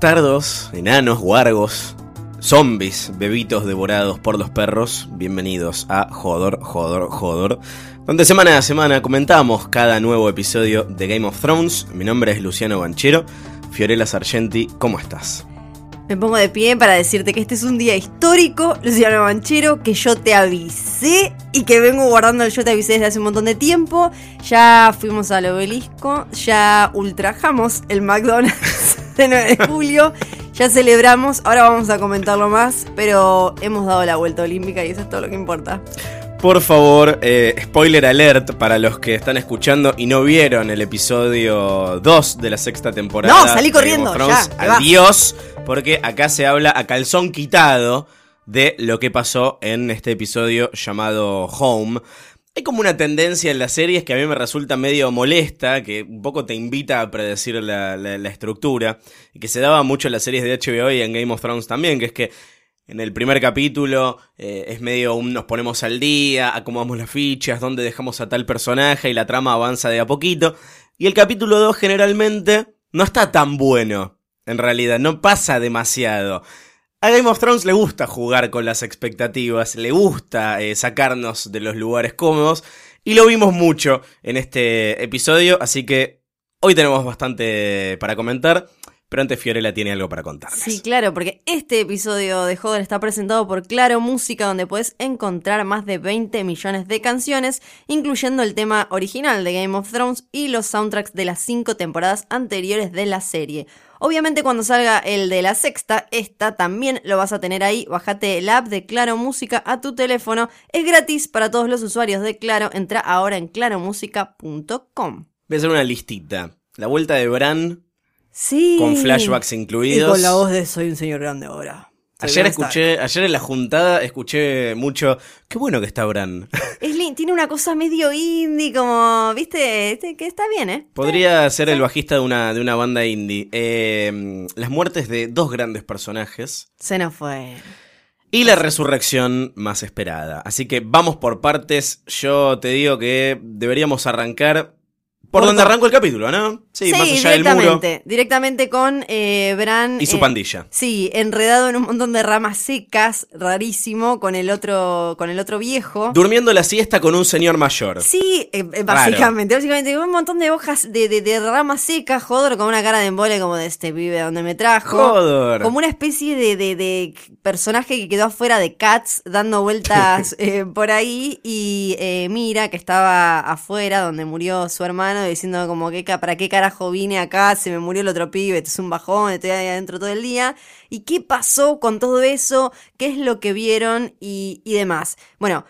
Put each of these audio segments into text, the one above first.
Bastardos, enanos, guargos, zombies, bebitos devorados por los perros, bienvenidos a Jodor, Jodor, Jodor, donde semana a semana comentamos cada nuevo episodio de Game of Thrones. Mi nombre es Luciano Banchero. Fiorella Sargenti, ¿cómo estás? Me pongo de pie para decirte que este es un día histórico, Luciano Banchero, que yo te avisé y que vengo guardando el yo te avisé desde hace un montón de tiempo. Ya fuimos al obelisco, ya ultrajamos el McDonald's de 9 de julio, ya celebramos, ahora vamos a comentarlo más, pero hemos dado la vuelta olímpica y eso es todo lo que importa. Por favor, eh, spoiler alert para los que están escuchando y no vieron el episodio 2 de la sexta temporada. No, salí corriendo, ya. Adiós, porque acá se habla a calzón quitado de lo que pasó en este episodio llamado Home. Hay como una tendencia en las series que a mí me resulta medio molesta, que un poco te invita a predecir la, estructura, y que se daba mucho en las series de HBO y en Game of Thrones también, que es que en el primer capítulo eh, es medio un nos ponemos al día, acomodamos las fichas, dónde dejamos a tal personaje y la trama avanza de a poquito. Y el capítulo 2 generalmente no está tan bueno, en realidad, no pasa demasiado. A Game of Thrones le gusta jugar con las expectativas, le gusta eh, sacarnos de los lugares cómodos y lo vimos mucho en este episodio, así que hoy tenemos bastante para comentar, pero antes Fiorella tiene algo para contarles. Sí, claro, porque este episodio de Joder está presentado por Claro Música, donde puedes encontrar más de 20 millones de canciones, incluyendo el tema original de Game of Thrones y los soundtracks de las cinco temporadas anteriores de la serie. Obviamente cuando salga el de la sexta, esta también lo vas a tener ahí. Bájate el app de Claro Música a tu teléfono. Es gratis para todos los usuarios de Claro. Entra ahora en claromusica.com. Voy a hacer una listita. La vuelta de Bran Sí. con flashbacks Y incluidos. con la voz de Soy un señor grande ahora. Ayer Stark. escuché, ayer en la juntada escuché mucho. Qué bueno que está Bran. Es lin- tiene una cosa medio indie, como, viste, este, que está bien, ¿eh? Podría ser el bajista de una, de una banda indie. Eh, las muertes de dos grandes personajes. Se nos fue. Y la resurrección más esperada. Así que vamos por partes. Yo te digo que deberíamos arrancar por, donde arrancó el capítulo, ¿no? Sí, más allá del directamente. muro. Directamente con eh, Bran. Y su eh, pandilla. Sí, enredado en un montón de ramas secas, rarísimo, con el otro, con el otro viejo. Durmiendo la siesta con un señor mayor. Sí, eh, eh, básicamente, básicamente un montón de hojas de, de, de ramas secas, Jodor con una cara de embole como de este pibe donde me trajo. Jodor. Como una especie de, de, de personaje que quedó afuera de Cats dando vueltas eh, por ahí y eh, Mira que estaba afuera donde murió su diciendo como que para qué carajo vine acá, se me murió el otro pibe, esto es un bajón, estoy ahí adentro todo el día. ¿Y qué pasó con todo eso? ¿Qué es lo que vieron y, y demás? Bueno,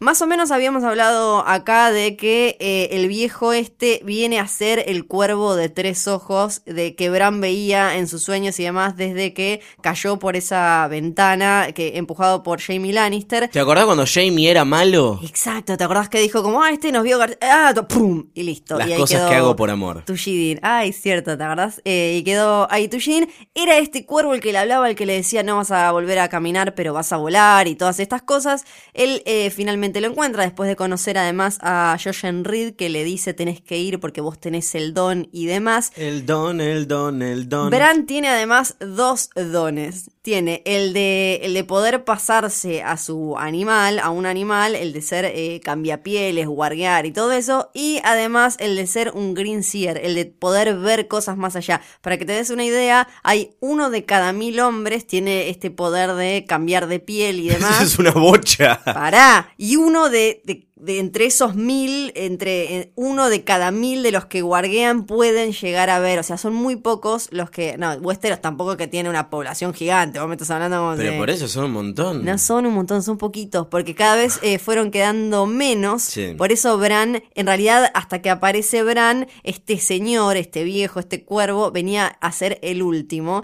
más o menos habíamos hablado acá de que eh, el viejo este viene a ser el cuervo de tres ojos de que Bran veía en sus sueños y demás desde que cayó por esa ventana que empujado por Jamie Lannister. ¿Te acordás cuando Jamie era malo? Exacto, ¿te acordás que dijo como, ah, este nos vio, ah, pum, y listo. Las y ahí cosas quedó que hago por amor. Tushidin. Ay, cierto, ¿te acordás? Eh, y quedó ahí Tushidin. Era este cuervo el que le hablaba, el que le decía no vas a volver a caminar, pero vas a volar y todas estas cosas. Él eh, finalmente finalmente lo encuentra después de conocer además a Jojen Reed que le dice tenés que ir porque vos tenés el don y demás. El don, el don, el don. Bran tiene además dos dones. Tiene el de, el de poder pasarse a su animal, a un animal, el de ser eh, cambiapieles, guardiar y todo eso, y además el de ser un green seer, el de poder ver cosas más allá. Para que te des una idea, hay uno de cada mil hombres tiene este poder de cambiar de piel y demás. es una bocha. Pará, y uno de, de entre esos mil, entre eh, uno de cada mil de los que guarguean pueden llegar a ver. O sea, son muy pocos los que. No, Westeros tampoco que tiene una población gigante. Vos me estás hablando como Pero de- por eso son un montón. No son un montón, son poquitos, porque cada vez eh, fueron quedando menos. Sí. Por eso Bran, en realidad, hasta que aparece Bran, este señor, este viejo, este cuervo, venía a ser el último.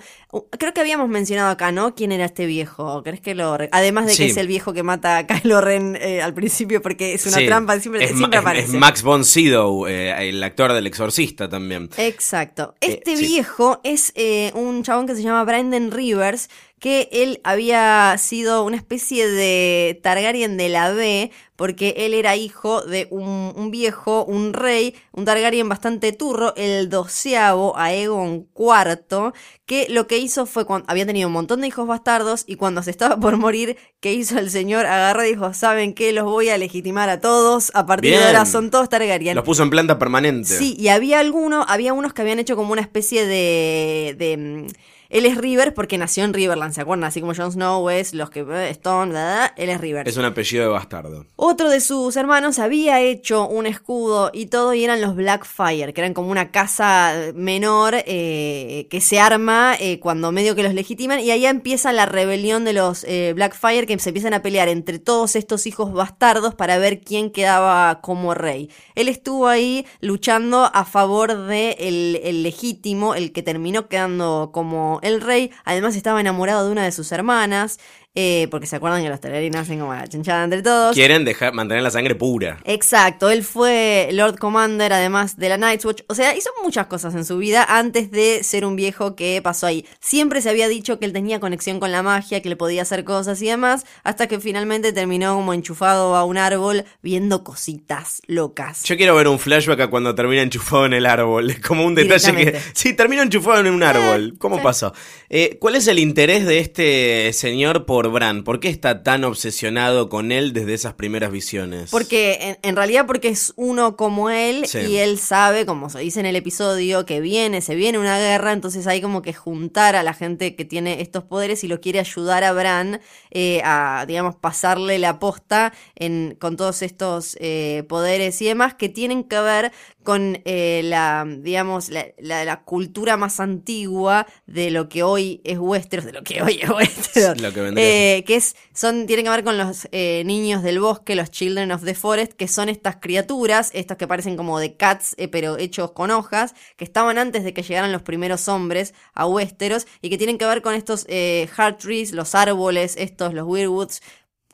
Creo que habíamos mencionado acá, ¿no? ¿Quién era este viejo? ¿Crees que lo.? Además de que es el viejo que mata a Kylo Ren eh, al principio, porque es una Sí. trampa, siempre, es, siempre es- aparece. es Max von Sydow, eh, el actor del exorcista también. Exacto. Eh, Este sí. viejo es eh, un chabón que se llama Brandon Rivers, que él había sido una especie de Targaryen de la B, porque él era hijo de un, un viejo, un rey, un Targaryen bastante turro, el doceavo Aegon IV, que lo que hizo fue cuando había tenido un montón de hijos bastardos y cuando se estaba por morir, ¿qué hizo el señor? Agarró y dijo, ¿saben qué? Los voy a legitimar a todos, a partir de ahora son todos Targaryen. Los puso en planta permanente. Sí, y había alguno, había unos que habían hecho como una especie de. de mm, él es River porque nació en Riverland, ¿se acuerdan? Así como Jon Snow es los que. eh, Stone, bla, bla, bla, él es River. Es un apellido de bastardo. Otro de sus hermanos había hecho un escudo y todo, y eran los Blackfire, que eran como una casa menor eh, que se arma eh, cuando medio que los legitiman, y ahí empieza la rebelión de los eh, Blackfire que se empiezan a pelear entre todos estos hijos bastardos para ver quién quedaba como rey. Él estuvo ahí luchando a favor de el, el legítimo, el que terminó quedando como el rey. Además estaba enamorado de una de sus hermanas. Eh, porque se acuerdan que los Targaryen hacen como la chanchada entre todos. Quieren dejar, mantener la sangre pura. Exacto, él fue Lord Commander además de la Night's Watch, o sea, hizo muchas cosas en su vida antes de ser un viejo que pasó ahí. Siempre se había dicho que él tenía conexión con la magia, que le podía hacer cosas y demás, hasta que finalmente terminó como enchufado a un árbol viendo cositas locas. Yo quiero ver un flashback a cuando termina enchufado en el árbol. Es como un detalle que. Sí, termina enchufado en un árbol. ¿Cómo sí. pasó? Eh, ¿Cuál es el interés de este señor por Bran? ¿Por qué está tan obsesionado con él desde esas primeras visiones? Porque en, en realidad porque es uno como él Sí. y él sabe, como se dice en el episodio, que viene, se viene una guerra, entonces hay como que juntar a la gente que tiene estos poderes y lo quiere ayudar a Bran eh, a, digamos, pasarle la posta en, con todos estos eh, poderes y demás que tienen que ver con eh, la, digamos, la, la- la cultura más antigua de lo que hoy es Westeros, de lo que hoy es Westeros. Lo que. Eh, que es, son, tienen que ver con los eh, niños del bosque, los Children of the Forest, que son estas criaturas, estas que parecen como de cats, eh, pero hechos con hojas, que estaban antes de que llegaran los primeros hombres a Westeros, y que tienen que ver con estos eh, heart trees, los árboles, estos, los weirwoods,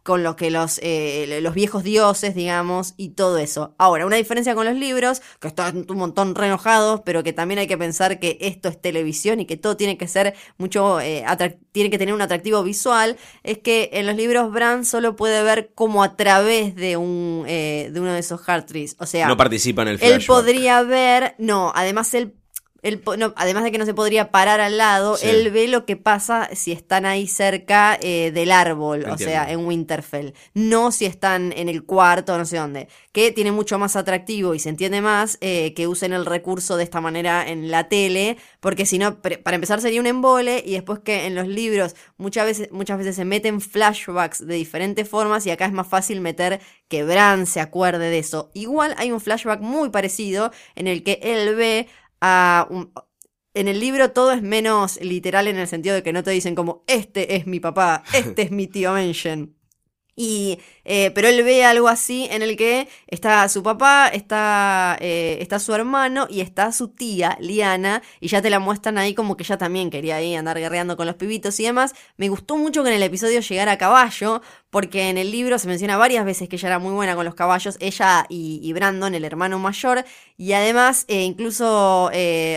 con lo que los, eh, los viejos dioses, digamos, y todo eso. Ahora, una diferencia con los libros, que están un montón re enojados, pero que también hay que pensar que esto es televisión y que todo tiene que ser mucho, eh, tiene que tener un atractivo visual, es que en los libros Bran solo puede ver como a través de un eh, de uno de esos trees. O sea, No participa en el flashback. él podría ver, no, además él, él po- no, además de que no se podría parar al lado, Sí. él ve lo que pasa si están ahí cerca eh, del árbol, o sea, en Winterfell, no si están en el cuarto, no sé dónde, que tiene mucho más atractivo y se entiende más eh, que usen el recurso de esta manera en la tele, porque si no, para empezar sería un embole y después que en los libros muchas veces, muchas veces se meten flashbacks de diferentes formas y acá es más fácil meter que Bran se acuerde de eso. Igual hay un flashback muy parecido en el que él ve a un... En el libro todo es menos literal en el sentido de que no te dicen como este es mi papá, este es mi tío Mention. Y, eh, pero él ve algo así en el que está su papá, está, eh, está su hermano y está su tía, Liana, y ya te la muestran ahí como que ella también quería ahí andar guerreando con los pibitos y demás. Me gustó mucho que en el episodio llegara a caballo, porque en el libro se menciona varias veces que ella era muy buena con los caballos, ella y, Brandon, el hermano mayor, y además eh, incluso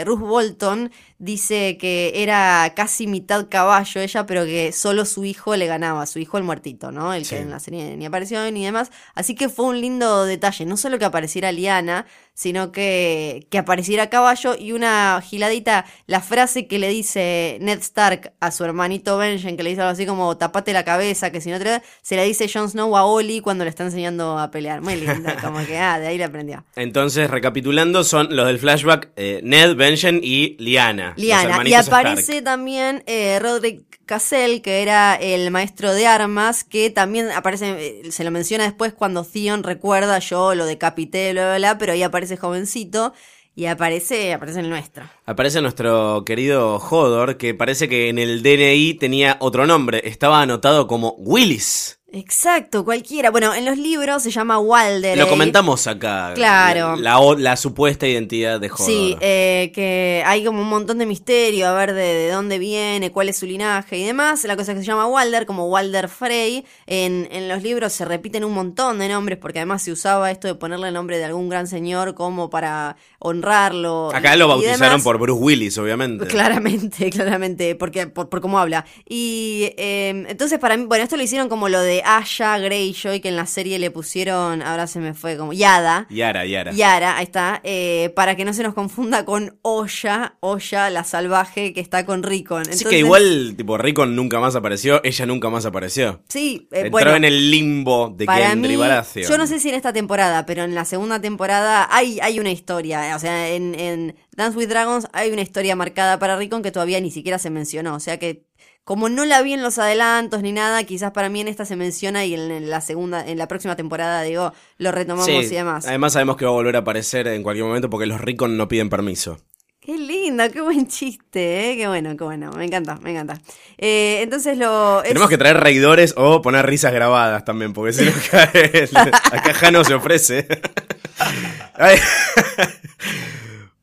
Ruth Bolton dice que era casi mitad caballo ella, pero que solo su hijo le ganaba, su hijo el muertito, ¿no? El Sí. que en la serie ni apareció ni demás. Así que fue un lindo detalle, no solo que apareciera Liana, sino que, que apareciera Caballo y una giladita, la frase que le dice Ned Stark a su hermanito Benjen, que le dice algo así como tapate la cabeza, que si no te se le dice Jon Snow a Oli cuando le está enseñando a pelear. Muy linda, como que, ah, de ahí le aprendió. Entonces, recapitulando, son los del flashback eh, Ned, Benjen y Liana. Liana. Y aparece Stark. también eh, Roderick Cassell, que era el maestro de armas, que también aparece, eh, se lo menciona después cuando Theon recuerda, yo lo decapité, bla, bla, bla, pero ahí aparece jovencito y aparece, aparece el nuestro. Aparece nuestro querido Hodor, que parece que en el DNI tenía otro nombre. Estaba anotado como Willis. Exacto, cualquiera. Bueno, en los libros se llama Walder. Lo comentamos acá. Claro. La, la- la supuesta identidad de Hodor. Sí, eh, que hay como un montón de misterio, a ver de, de dónde viene, cuál es su linaje y demás. La cosa que se llama Walder, como Walder Frey. En, en los libros se repiten un montón de nombres, porque además se usaba esto de ponerle el nombre de algún gran señor como para honrarlo. Acá y- lo bautizaron por Bruce Willis, obviamente. Claramente, claramente, porque por, por cómo habla. Y eh, entonces para mí, bueno, esto lo hicieron como lo de Aya Greyjoy, que en la serie le pusieron, ahora se me fue como Yada. Yara, Yara. Yara, ahí está, eh, para que no se nos confunda con Oya, Oya la salvaje que está con Rickon. Así Entonces, que igual, tipo, Rickon nunca más apareció, ella nunca más apareció. Sí, eh, Entró bueno, en el limbo de para Gendry mí, Baratheon. yo no sé si en esta temporada, pero en la segunda temporada hay, hay una historia. O sea, en, en Dance with Dragons hay una historia marcada para Rickon que todavía ni siquiera se mencionó. O sea que, como no la vi en los adelantos ni nada, quizás para mí en esta se menciona y en, la segunda, en la próxima temporada, digo, lo retomamos Sí, y demás. además sabemos que va a volver a aparecer en cualquier momento porque los Rickon no piden permiso. Qué lindo, qué buen chiste, ¿eh? Qué bueno, qué bueno. Me encanta, me encanta. Eh, entonces lo. es- Tenemos que traer reidores o poner risas grabadas también, porque si no cae- acá Jano se ofrece.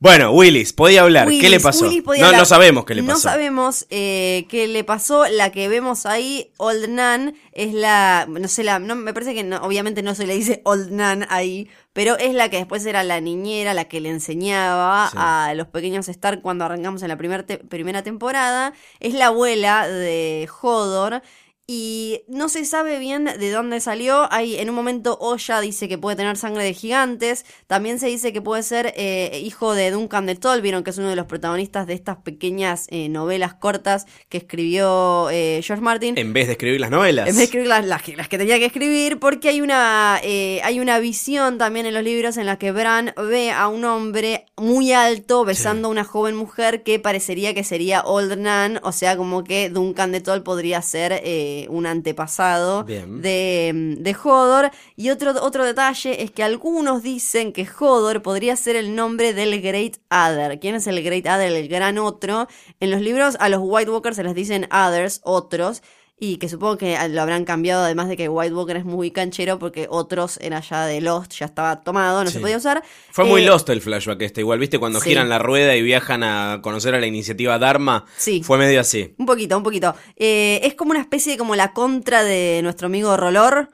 Bueno, Willis, podía hablar. ¿Qué le pasó? No, hablar. no sabemos qué le pasó. No sabemos eh, qué le pasó. La que vemos ahí, Old Nan, es la. No sé, la. No, me parece que no- obviamente no se le dice Old Nan ahí. Pero es la que después era la niñera, la que le enseñaba Sí. a los pequeños Stark cuando arrancamos en la primer te- primera temporada. Es la abuela de Hodor. Y no se sabe bien de dónde salió. Hay, en un momento Oya dice que puede tener sangre de gigantes. También se dice que puede ser eh, hijo de Duncan de Tolvieron, que es uno de los protagonistas de estas pequeñas eh, novelas cortas que escribió eh, George Martin. En vez de escribir las novelas. En vez de escribir las, las que, las que tenía que escribir, porque hay una, hay una visión también en los libros en la que Bran ve a un hombre muy alto besando a una joven mujer que parecería que sería Old Nan, o sea, como que Duncan de Tol podría ser eh, un antepasado de, de Hodor. Y otro, otro detalle es que algunos dicen que Hodor podría ser el nombre del Great Other. ¿Quién es el Great Other? El gran otro. En los libros a los White Walkers se les dicen Others, otros. Y que supongo que lo habrán cambiado, además de que White Walker es muy canchero, porque otros era ya de Lost, ya estaba tomado, no Sí. se podía usar. Fue muy Eh, lost el flashback este, igual, ¿viste? Cuando sí. giran la rueda y viajan a conocer a la iniciativa Dharma. Sí. Fue medio así. Un poquito, un poquito. Eh, es como una especie de como la contra de nuestro amigo Rolor.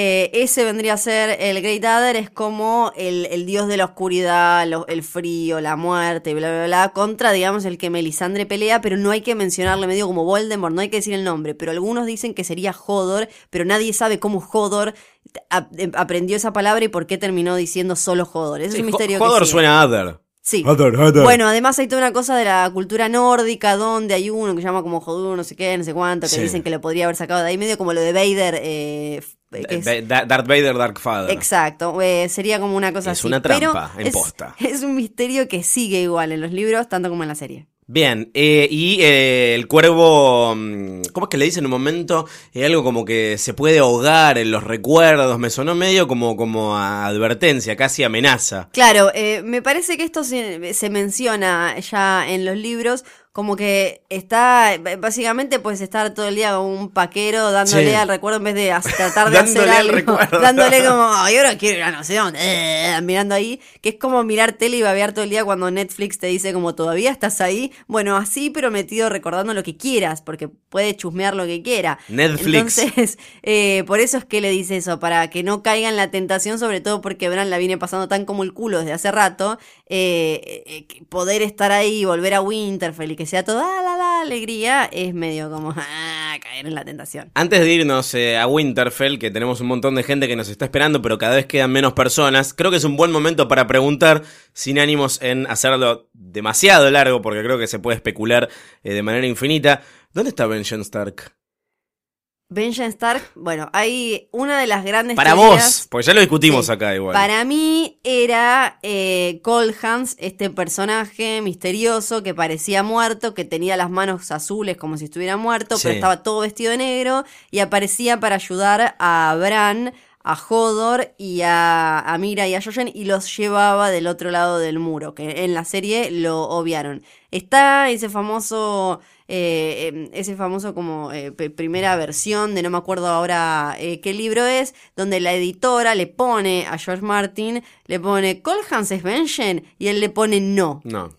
Eh, ese vendría a ser el Great Adder, es como el, el dios de la oscuridad, lo- el frío, la muerte, bla, bla, bla, contra, digamos, el que Melisandre pelea, pero no hay que mencionarle medio como Voldemort, no hay que decir el nombre, pero algunos dicen que sería Hodor, pero nadie sabe cómo Hodor eh, aprendió esa palabra y por qué terminó diciendo solo Hodor. Sí, es un misterio Hodor que sigue. suena a Other. Sí. Other, other. Bueno, además hay toda una cosa de la cultura nórdica donde hay uno que se llama como Jodur, no sé qué, no sé cuánto, que Sí. dicen que lo podría haber sacado de ahí, medio como lo de Vader. eh, es- Da- Da- Darth Vader, Dark Father. Exacto, eh, sería como una cosa Es así. una pero trampa en es- posta. Es un misterio que sigue igual en los libros, tanto como en la serie. Bien, eh, y eh, el cuervo, mm, ¿cómo es que le dice en un momento? Algo como que se puede ahogar en los recuerdos, me sonó medio como, como a advertencia, casi amenaza. Claro, me parece que esto se, se menciona ya en los libros, como que está, básicamente puedes estar todo el día como un paquero dándole Sí. al recuerdo en vez de tratar de hacer Dándole algo, dándole como, ay, ahora quiero ir a no sé dónde, eh, mirando ahí, que es como mirar tele y babear todo el día cuando Netflix te dice como, todavía estás ahí, bueno, así pero metido recordando lo que quieras, porque puede chusmear lo que quiera. Netflix. Entonces, eh, por eso es que le dice eso, para que no caiga en la tentación, sobre todo porque Bran la viene pasando tan como el culo desde hace rato, eh, eh, poder estar ahí volver a Winterfell y que sea todo, la, la, la alegría es medio como ah, caer en la tentación. Antes de irnos eh, a Winterfell, que tenemos un montón de gente que nos está esperando, pero cada vez quedan menos personas, creo que es un buen momento para preguntar, sin ánimos en hacerlo demasiado largo, porque creo que se puede especular eh, de manera infinita. ¿Dónde está Benjen Stark? Benjen Stark, bueno, hay una de las grandes Para teorías- vos, porque ya lo discutimos Sí. acá igual. Para mí era eh, Colhans, este personaje misterioso que parecía muerto, que tenía las manos azules como si estuviera muerto, pero estaba todo vestido de negro y aparecía para ayudar a Bran, a Hodor y a, a Mira y a Jojen y los llevaba del otro lado del muro, que en la serie lo obviaron. Está ese famoso, eh, eh, ese famoso como eh, primera versión de no me acuerdo ahora eh, qué libro es, donde la editora le pone a George Martin, le pone Colhans es Benjen y él le pone no. No.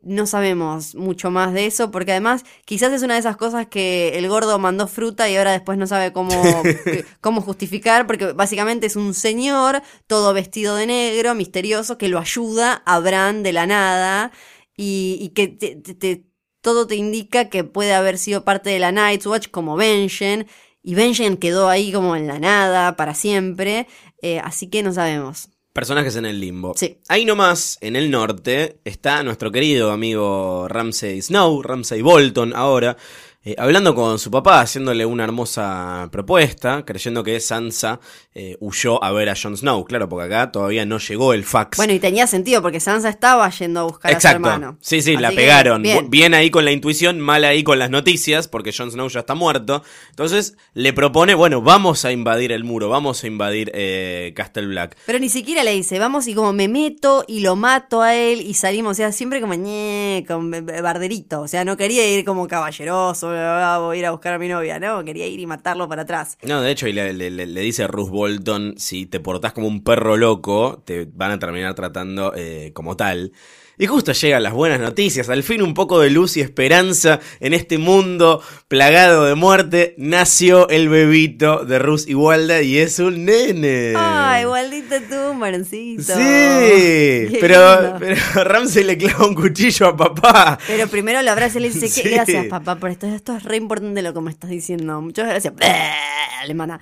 No sabemos mucho más de eso, porque además quizás es una de esas cosas que el gordo mandó fruta y ahora después no sabe cómo, cómo justificar, porque básicamente es un señor todo vestido de negro, misterioso, que lo ayuda a Bran de la nada y, y que te- te- te- todo te indica que puede haber sido parte de la Night's Watch como Benjen, y Benjen quedó ahí como en la nada para siempre, eh, así que no sabemos. Personajes en el limbo. Sí. Ahí nomás, en el norte, está nuestro querido amigo Ramsay Snow, Ramsay Bolton ahora, eh, hablando con su papá, haciéndole una hermosa propuesta, creyendo que Sansa eh, huyó a ver a Jon Snow. Claro, porque acá todavía no llegó el fax. Bueno, y tenía sentido porque Sansa estaba yendo a buscar a su hermano. Sí, sí, la Así pegaron. bien. Ahí con la intuición, mal ahí con las noticias, porque Jon Snow ya está muerto. Entonces le propone, bueno, vamos a invadir el muro, vamos a invadir eh, Castle Black. Pero ni siquiera le dice, vamos y como me meto y lo mato a él y salimos, o sea, siempre como ñe, con barderito, o sea, no quería ir como caballeroso, voy a ir a buscar a mi novia, no, quería ir y matarlo para atrás. No, de hecho, y le, le- le- dice Ruth Bolton, si te portás como un perro loco, te van a terminar tratando eh, como tal. Y justo llegan las buenas noticias, al fin un poco de luz y esperanza en este mundo plagado de muerte, nació el bebito de Ruth Igualda y es un nene. Ay, igualito tú, maroncito. Sí, Qué pero, lindo. pero Ramsey le clava un cuchillo a papá. Pero primero lo abraza y le dice. Sí. gracias papá por esto, esto es re importante lo que me estás diciendo, muchas gracias. Le manda.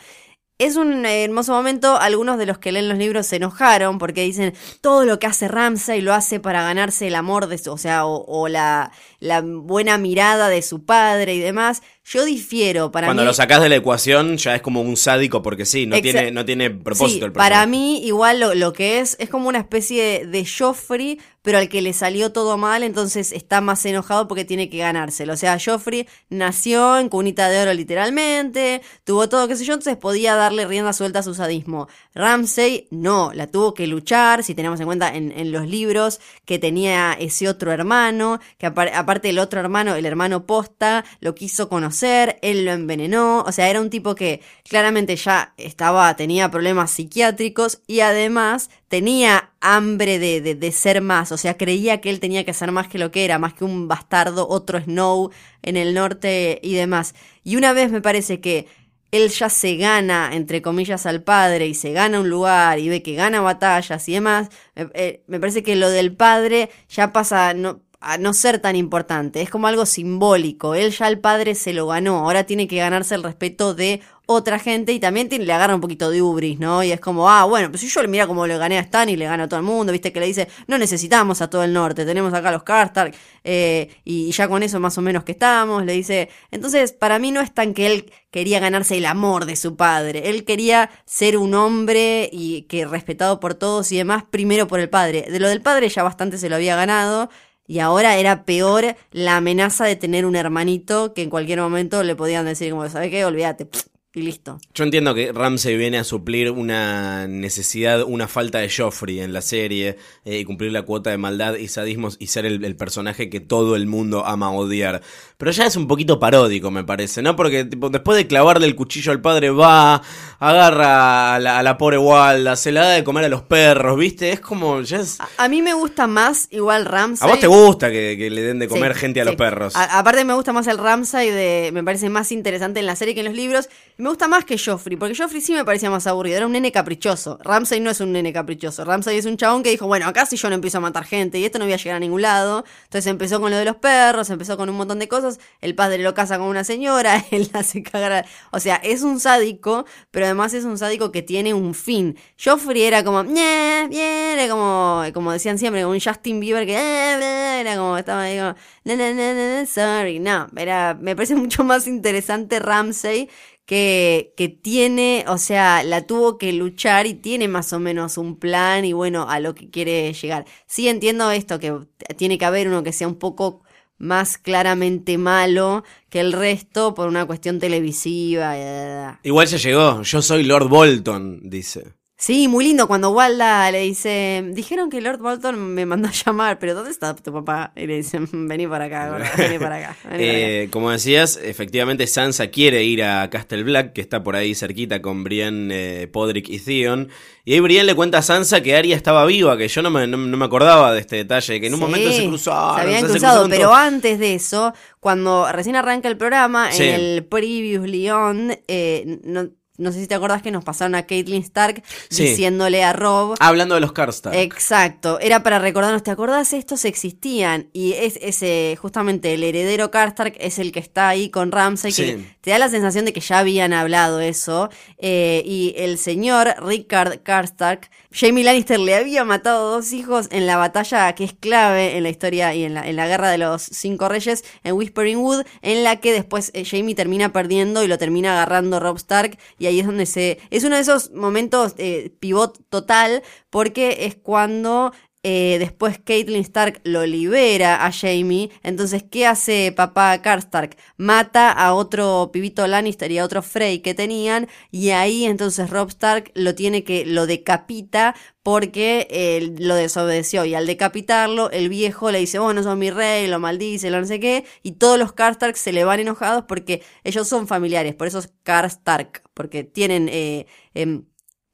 Es un hermoso momento, algunos de los que leen los libros se enojaron porque dicen, todo lo que hace Ramsay lo hace para ganarse el amor de su, o sea, o, o la, la buena mirada de su padre y demás. Yo difiero, para Cuando mí... lo sacás de la ecuación ya es como un sádico porque sí, no, Exa- tiene, no tiene propósito Sí, el para mí igual lo, lo que es es como una especie de, de Joffrey, pero al que le salió todo mal, entonces está más enojado porque tiene que ganárselo. O sea, Joffrey nació en cunita de oro literalmente, tuvo todo, qué sé yo, entonces podía darle rienda suelta a su sadismo. Ramsey no, la tuvo que luchar, si tenemos en cuenta en, en los libros que tenía ese otro hermano, que apar- el otro hermano, el hermano posta, lo quiso conocer, él lo envenenó, o sea, era un tipo que claramente ya estaba, tenía problemas psiquiátricos y además tenía hambre de, de, ser más, o sea, creía que él tenía que ser más que lo que era, más que un bastardo, otro Snow en el norte y demás. Y una vez me parece que él ya se gana, entre comillas, al padre y se gana un lugar y ve que gana batallas y demás, me, eh, parece que lo del padre ya pasa no, a no ser tan importante, es como algo simbólico, él ya el padre se lo ganó, ahora tiene que ganarse el respeto de otra gente y también le agarra un poquito de ubris, ¿no? Y es como, ah, bueno, pues si yo mira como le gané a Stan y le gano a todo el mundo, viste que le dice, no necesitamos a todo el norte, tenemos acá a los Karstark eh, y ya con eso más o menos que estamos, le dice, entonces para mí no es tan que él quería ganarse el amor de su padre, él quería ser un hombre y que respetado por todos y demás, primero por el padre, de lo del padre ya bastante se lo había ganado, y ahora era peor la amenaza de tener un hermanito que en cualquier momento le podían decir como, ¿sabes qué? Olvídate. Y listo. Yo entiendo que Ramsey viene a suplir una necesidad, una falta de Joffrey en la serie eh, y cumplir la cuota de maldad y sadismos y ser el, el personaje que todo el mundo ama odiar. Pero ya es un poquito paródico, me parece, ¿no? Porque tipo, después de clavarle el cuchillo al padre, va, agarra a la, a la pobre Walda, se la da de comer a los perros, ¿viste? Es como, ya es... A, a mí me gusta más igual Ramsay. A vos te gusta que, que le den de comer Sí, gente a sí. los perros. A- aparte me gusta más el Ramsay de, me parece más interesante en la serie que en los libros. Me Me gusta más que Joffrey, porque Joffrey sí me parecía más aburrido, era un nene caprichoso. Ramsay no es un nene caprichoso. Ramsay es un chabón que dijo, bueno, acá si yo no empiezo a matar gente y esto no voy a llegar a ningún lado. Entonces empezó con lo de los perros, empezó con un montón de cosas. El padre lo casa con una señora, él hace cagar. O sea, es un sádico, pero además es un sádico que tiene un fin. Joffrey era como, "Ñe, bien, era como, como decían siempre, un Justin Bieber que "Eh, eh", era como, estaba ahí como, "Na, na, na, na, na, sorry. No, era, me parece mucho más interesante Ramsay que, que tiene, o sea, la tuvo que luchar y tiene más o menos un plan y bueno, a lo que quiere llegar. Sí entiendo esto, que tiene que haber uno que sea un poco más claramente malo que el resto por una cuestión televisiva. Igual ya llegó. Yo soy Lord Bolton, dice. Sí, muy lindo cuando Walda le dice, dijeron que Lord Bolton me mandó a llamar, pero ¿dónde está tu papá? Y le dicen, vení para acá, gorda, vení para acá. vení para acá". Eh, como decías, efectivamente Sansa quiere ir a Castle Black, que está por ahí cerquita con Brienne, eh, Podrick y Theon. Y ahí Brienne le cuenta a Sansa que Arya estaba viva, que yo no me, no, no me acordaba de este detalle, que en un Sí, momento se cruzaron. Se habían cruzado, pero antes de eso, cuando recién arranca el programa, Sí. en el Previously On, eh, no, no sé si te acordás que nos pasaron a Caitlyn Stark Sí. diciéndole a Rob. Hablando de los Karstark. Exacto, era para recordarnos, ¿te acordás? Estos existían y es ese, justamente el heredero Karstark es el que está ahí con Ramsay, que Sí. te da la sensación de que ya habían hablado eso. eh, y el señor Rickard Karstark, Jamie Lannister le había matado dos hijos en la batalla que es clave en la historia y en la, en la guerra de los cinco reyes en Whispering Wood, en la que después eh, Jamie termina perdiendo y lo termina agarrando Rob Stark. Y ahí es donde se. Es uno de esos momentos eh, pivot total, porque es cuando eh, después Caitlyn Stark lo libera a Jamie. Entonces, ¿qué hace papá Karstark? Mata a otro pibito Lannister y a otro Frey que tenían. Y ahí entonces Rob Stark lo tiene que, lo decapita porque eh, lo desobedeció. Y al decapitarlo, el viejo le dice, vos no sos mi rey, lo maldice, lo no sé qué. Y todos los Karstark se le van enojados porque ellos son familiares. Por eso es Karstark. Porque tienen... eh, em,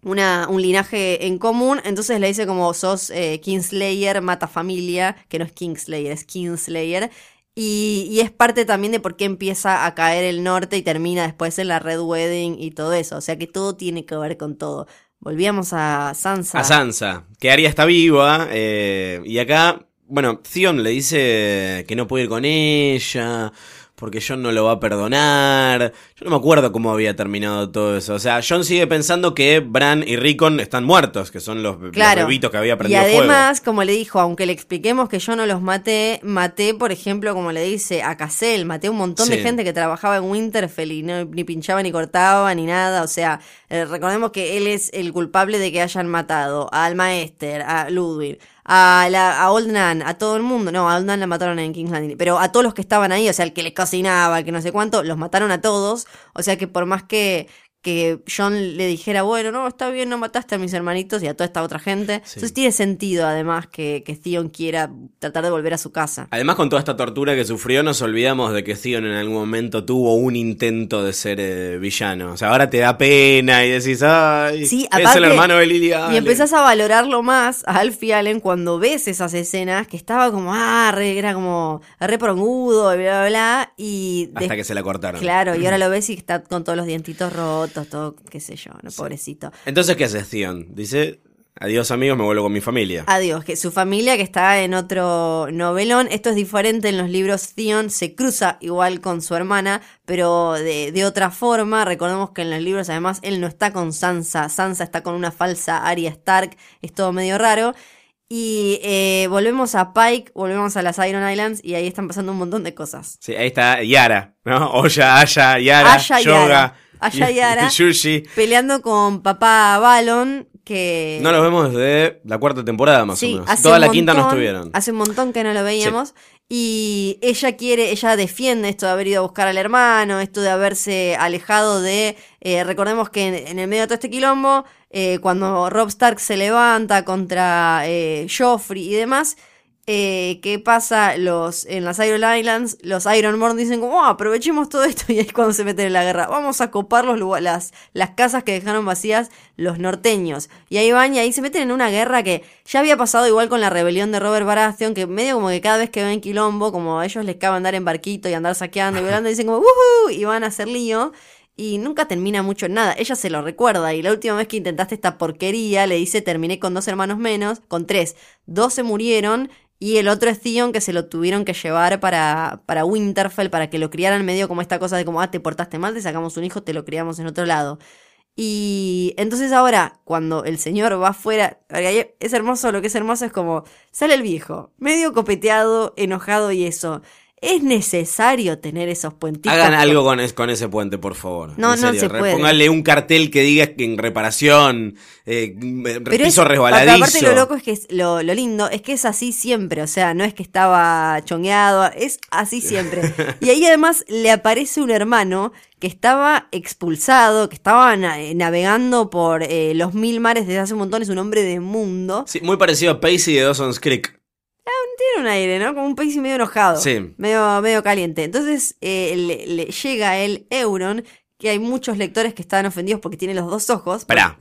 una, un linaje en común, entonces le dice como sos eh, Kingslayer, mata familia, que no es Kingslayer, es Kingslayer. Y, y es parte también de por qué empieza a caer el norte y termina después en la Red Wedding y todo eso. O sea que todo tiene que ver con todo. Volvíamos a Sansa. A Sansa, que Arya está viva, eh, y acá, bueno, Theon le dice que no puede ir con ella, porque John no lo va a perdonar. Yo no me acuerdo cómo había terminado todo eso. O sea, John sigue pensando que Bran y Rickon están muertos, que son los, los Claro. bebitos que había y prendido además, como le dijo, aunque le expliquemos que yo no los maté, maté, por ejemplo, como le dice a Cassell, maté un montón de gente que trabajaba en Winterfell y no, ni pinchaba ni cortaba ni nada. O sea, eh, recordemos que él es el culpable de que hayan matado al Maester, a Ludwig, a, la, a Old Nan, a todo el mundo. No, a Old Nan la mataron en King's Landing, pero a todos los que estaban ahí, o sea, el que les cocinaba, el que no sé cuánto, los mataron a todos. O sea que por más que que John le dijera, bueno, no, está bien, no mataste a mis hermanitos y a toda esta otra gente. Sí. Entonces tiene sentido, además, que, que Theon quiera tratar de volver a su casa. Además, con toda esta tortura que sufrió, nos olvidamos de que Theon en algún momento tuvo un intento de ser eh, villano. O sea, ahora te da pena y decís, ay, Sí, es el hermano de Lily Y Allen". empezás a valorarlo más a Alfie Allen cuando ves esas escenas que estaba como, ah, re, era como re prongudo, bla, bla, bla. Y Hasta que se la cortaron. Claro, y ahora lo ves y está con todos los dientitos rotos, todo, qué sé yo, ¿no? pobrecito. Entonces, ¿qué hace Theon? Dice, adiós amigos, me vuelvo con mi familia. Adiós, que su familia que está en otro novelón, esto es diferente en los libros, Theon se cruza igual con su hermana, pero de, de otra forma, recordemos que en los libros además él no está con Sansa, Sansa está con una falsa Arya Stark, es todo medio raro. Y eh, volvemos a Pike, volvemos a las Iron Islands y ahí están pasando un montón de cosas. Sí, ahí está Yara, ¿no? Oya, Aya, Yara, Aya, Yoga, Yara. Aya, Yara. Yushi. Peleando con papá Balon, que... No los vemos desde la cuarta temporada, más o menos. Toda la quinta no estuvieron. Hace un montón que no lo veíamos. Y ella quiere, ella defiende esto de haber ido a buscar al hermano, esto de haberse alejado de. eh, recordemos que en, en el medio de todo este quilombo, eh, cuando Rob Stark se levanta contra eh, Joffrey y demás. Eh, ¿Qué pasa? Los, en las Iron Islands, los Ironborn dicen como, "Oh, aprovechemos todo esto y ahí es cuando se meten en la guerra. Vamos a copar los, las, las casas que dejaron vacías los norteños. Y ahí van y ahí se meten en una guerra que ya había pasado igual con la rebelión de Robert Baratheon, que medio como que cada vez que ven quilombo, como a ellos les cabe andar en barquito y andar saqueando y volando, dicen como, ¡Woohoo! y van a hacer lío. y nunca termina mucho en nada. Ella se lo recuerda y la última vez que intentaste esta porquería le dice terminé con dos hermanos menos, con tres. Dos se murieron y el otro es Theon que se lo tuvieron que llevar para, para Winterfell para que lo criaran medio como esta cosa de como, ah, te portaste mal, te sacamos un hijo, te lo criamos en otro lado. Y entonces ahora, cuando el señor va afuera, es hermoso, lo que es hermoso es como, sale el viejo, medio copeteado, enojado y eso. ¿Es necesario tener esos puentitos? Hagan algo con, es- con ese puente, por favor. No, no se puede. Pónganle un cartel que diga que en reparación, eh, Pero piso es- resbaladizo. Aparte lo loco es que es, lo, lo lindo es que es así siempre, o sea, no es que estaba chongueado, es así siempre. y ahí además le aparece un hermano que estaba expulsado, que estaba na- eh, navegando por eh, los mil mares desde hace un montón, es un hombre de mundo. Sí, muy parecido a Pacey de Dawson's Creek. Tiene un aire, ¿no? Como un país medio enojado. Sí. Medio, medio caliente. Entonces eh, le, le llega el Euron, que hay muchos lectores que estaban ofendidos porque tiene los dos ojos. Pará.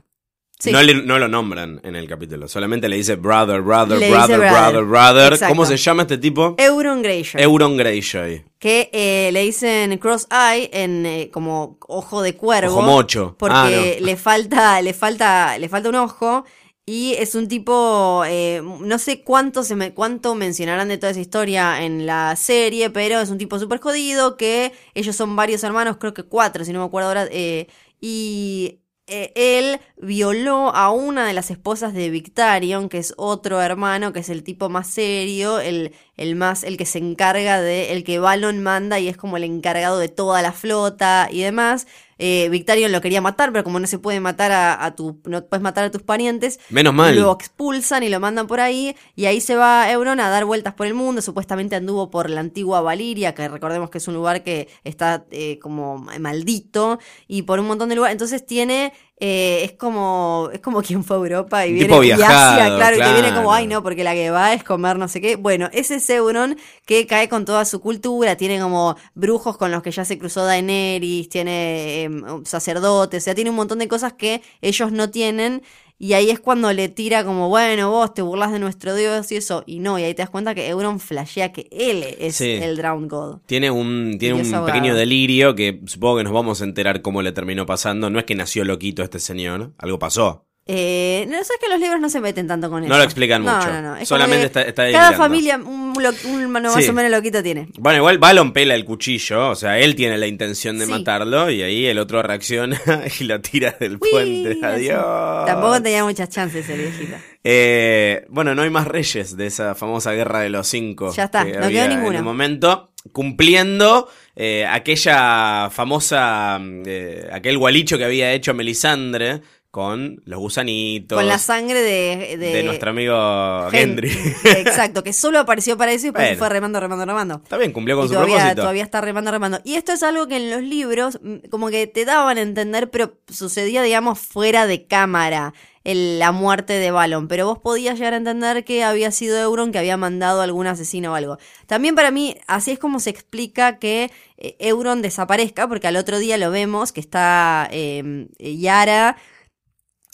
Sí. No, le- no lo nombran en el capítulo, solamente le dice brother, brother, Le brother, dice brother, brother. brother. Exacto. ¿Cómo se llama este tipo? Euron Greyjoy. Euron Greyjoy. que eh, le dicen cross eye en eh, como ojo de cuervo Ojo mocho. porque Ah, no. le falta le falta le falta un ojo y es un tipo eh, no sé cuánto se me cuánto mencionarán de toda esa historia en la serie pero es un tipo súper jodido que ellos son varios hermanos creo que cuatro si no me acuerdo ahora eh, y eh, él violó a una de las esposas de Victarion, que es otro hermano, que es el tipo más serio, el, el más, el que se encarga de, el que Balon manda y es como el encargado de toda la flota y demás. Eh, Victarion lo quería matar, pero como no se puede matar a, a tu, no puedes matar a tus parientes, Menos mal. lo expulsan y lo mandan por ahí, y ahí se va Euron a dar vueltas por el mundo, supuestamente anduvo por la antigua Valiria, que recordemos que es un lugar que está eh, como maldito, y por un montón de lugares, entonces tiene, eh, es como, es como quien fue a Europa y viene y Asia, viajado, claro, y te viene como, ay no, porque la que va es comer no sé qué, bueno, ese es Euron que cae con toda su cultura, tiene como brujos con los que ya se cruzó Daenerys, tiene eh, sacerdotes, o sea, tiene un montón de cosas que ellos no tienen. Y ahí es cuando le tira como, bueno, vos te burlas de nuestro dios y eso. Y no, y ahí te das cuenta que Euron flashea que él es Sí. el Drowned God. Tiene un, tiene un abogado. pequeño delirio que supongo que nos vamos a enterar cómo le terminó pasando. No es que nació loquito este señor, algo pasó. Eh, no sabes que los libros no se meten tanto con eso. No lo explican No, mucho. no, no. Es Solamente está- está Cada familia, un, lo- un mano más Sí. o menos loquito tiene. Bueno, igual Balon pela el cuchillo, o sea, él tiene la intención de Sí. matarlo y ahí el otro reacciona y lo tira del Uy, puente. Adiós. Tampoco tenía muchas chances el viejito. Eh, bueno, no hay más reyes de esa famosa guerra de los cinco. Ya está, que no quedó ninguno. En el momento, cumpliendo eh, aquella famosa, eh, aquel gualicho que había hecho Melisandre con los gusanitos. Con la sangre de, de, de nuestro amigo Gen- Gendry. Exacto, que solo apareció para eso y después Bueno. fue remando, remando, remando. Está bien, cumplió con y su todavía, propósito. todavía está remando, remando. Y esto es algo que en los libros mm, como que te daban a entender, pero sucedía, digamos, fuera de cámara. el- la muerte de Balon, pero vos podías llegar a entender que había sido Euron que había mandado a algún asesino o algo. También para mí, así es como se explica que eh, Euron desaparezca, porque al otro día lo vemos que está eh, Yara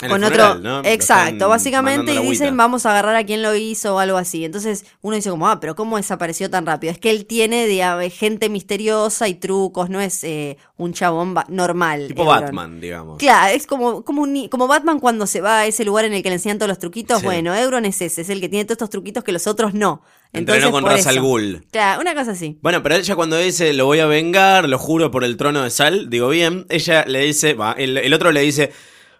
En con el otro exacto básicamente y dicen vamos a agarrar a quien lo hizo o algo así entonces uno dice como ah pero cómo desapareció tan rápido es que él tiene de, gente misteriosa y trucos no es eh, un chabón normal Tipo Euron. Batman, digamos. Claro, es como, como, un como Batman cuando se va a ese lugar en el que le enseñan todos los truquitos. Sí. Bueno, Euron es ese, es el que tiene todos estos truquitos que los otros no. Entrenó Entonces, con Ra's al. Ghul. Claro, una cosa así. Bueno, pero ella cuando dice lo voy a vengar, lo juro por el trono de sal, digo bien, ella le dice, va, el, el otro le dice,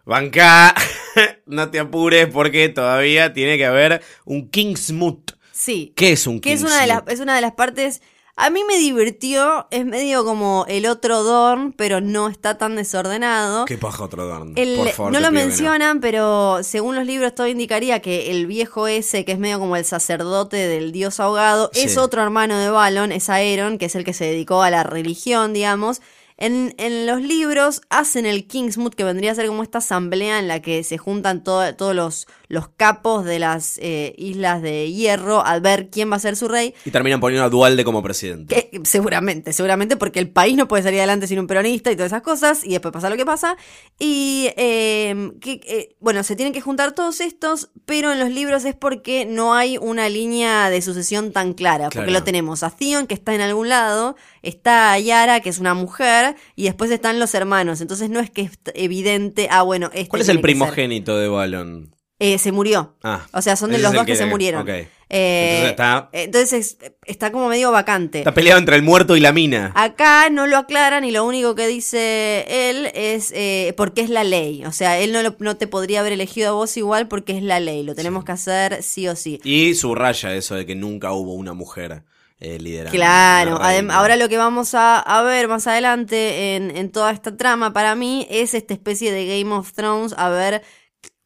banca, no te apures porque todavía tiene que haber un Kingsmoot. Sí. ¿Qué es un Que es una, de las, es una de las partes. A mí me divirtió, es medio como el otro Dorn, pero no está tan desordenado. ¿Qué paja otro Dorn? El- Por favor, no lo mencionan, pero según los libros todo indicaría que el viejo ese, que es medio como el sacerdote del dios ahogado, Sí. es otro hermano de Balon, es Aeron, que es el que se dedicó a la religión, digamos. En, en los libros hacen el Kingsmoot, que vendría a ser como esta asamblea en la que se juntan to- todos los, los capos de las eh, islas de hierro al ver quién va a ser su rey. Y terminan poniendo a Dualde como presidente. Que, seguramente, seguramente porque el país no puede salir adelante sin un peronista y todas esas cosas, y después pasa lo que pasa. Y eh, que, eh, bueno, se tienen que juntar todos estos, pero en los libros es porque no hay una línea de sucesión tan clara, porque lo tenemos a Theon, que está en algún lado, está Yara, que es una mujer, y después están los hermanos, entonces no es que es evidente, ah, bueno, este ¿Cuál es el primogénito de Balon? Eh, se murió. Ah, O sea, son de los dos que, que- se murieron. ok. Eh, Entonces está- entonces es- está como medio vacante. Está peleado entre el muerto y la mina. Acá no lo aclaran y lo único que dice él es eh, porque es la ley. O sea, él no, lo- no te podría haber elegido a vos igual porque es la ley. Lo tenemos que hacer sí o sí. Y subraya eso de que nunca hubo una mujer eh, liderando. Claro, ahora lo que vamos a, a ver más adelante en, en toda esta trama para mí es esta especie de Game of Thrones, a ver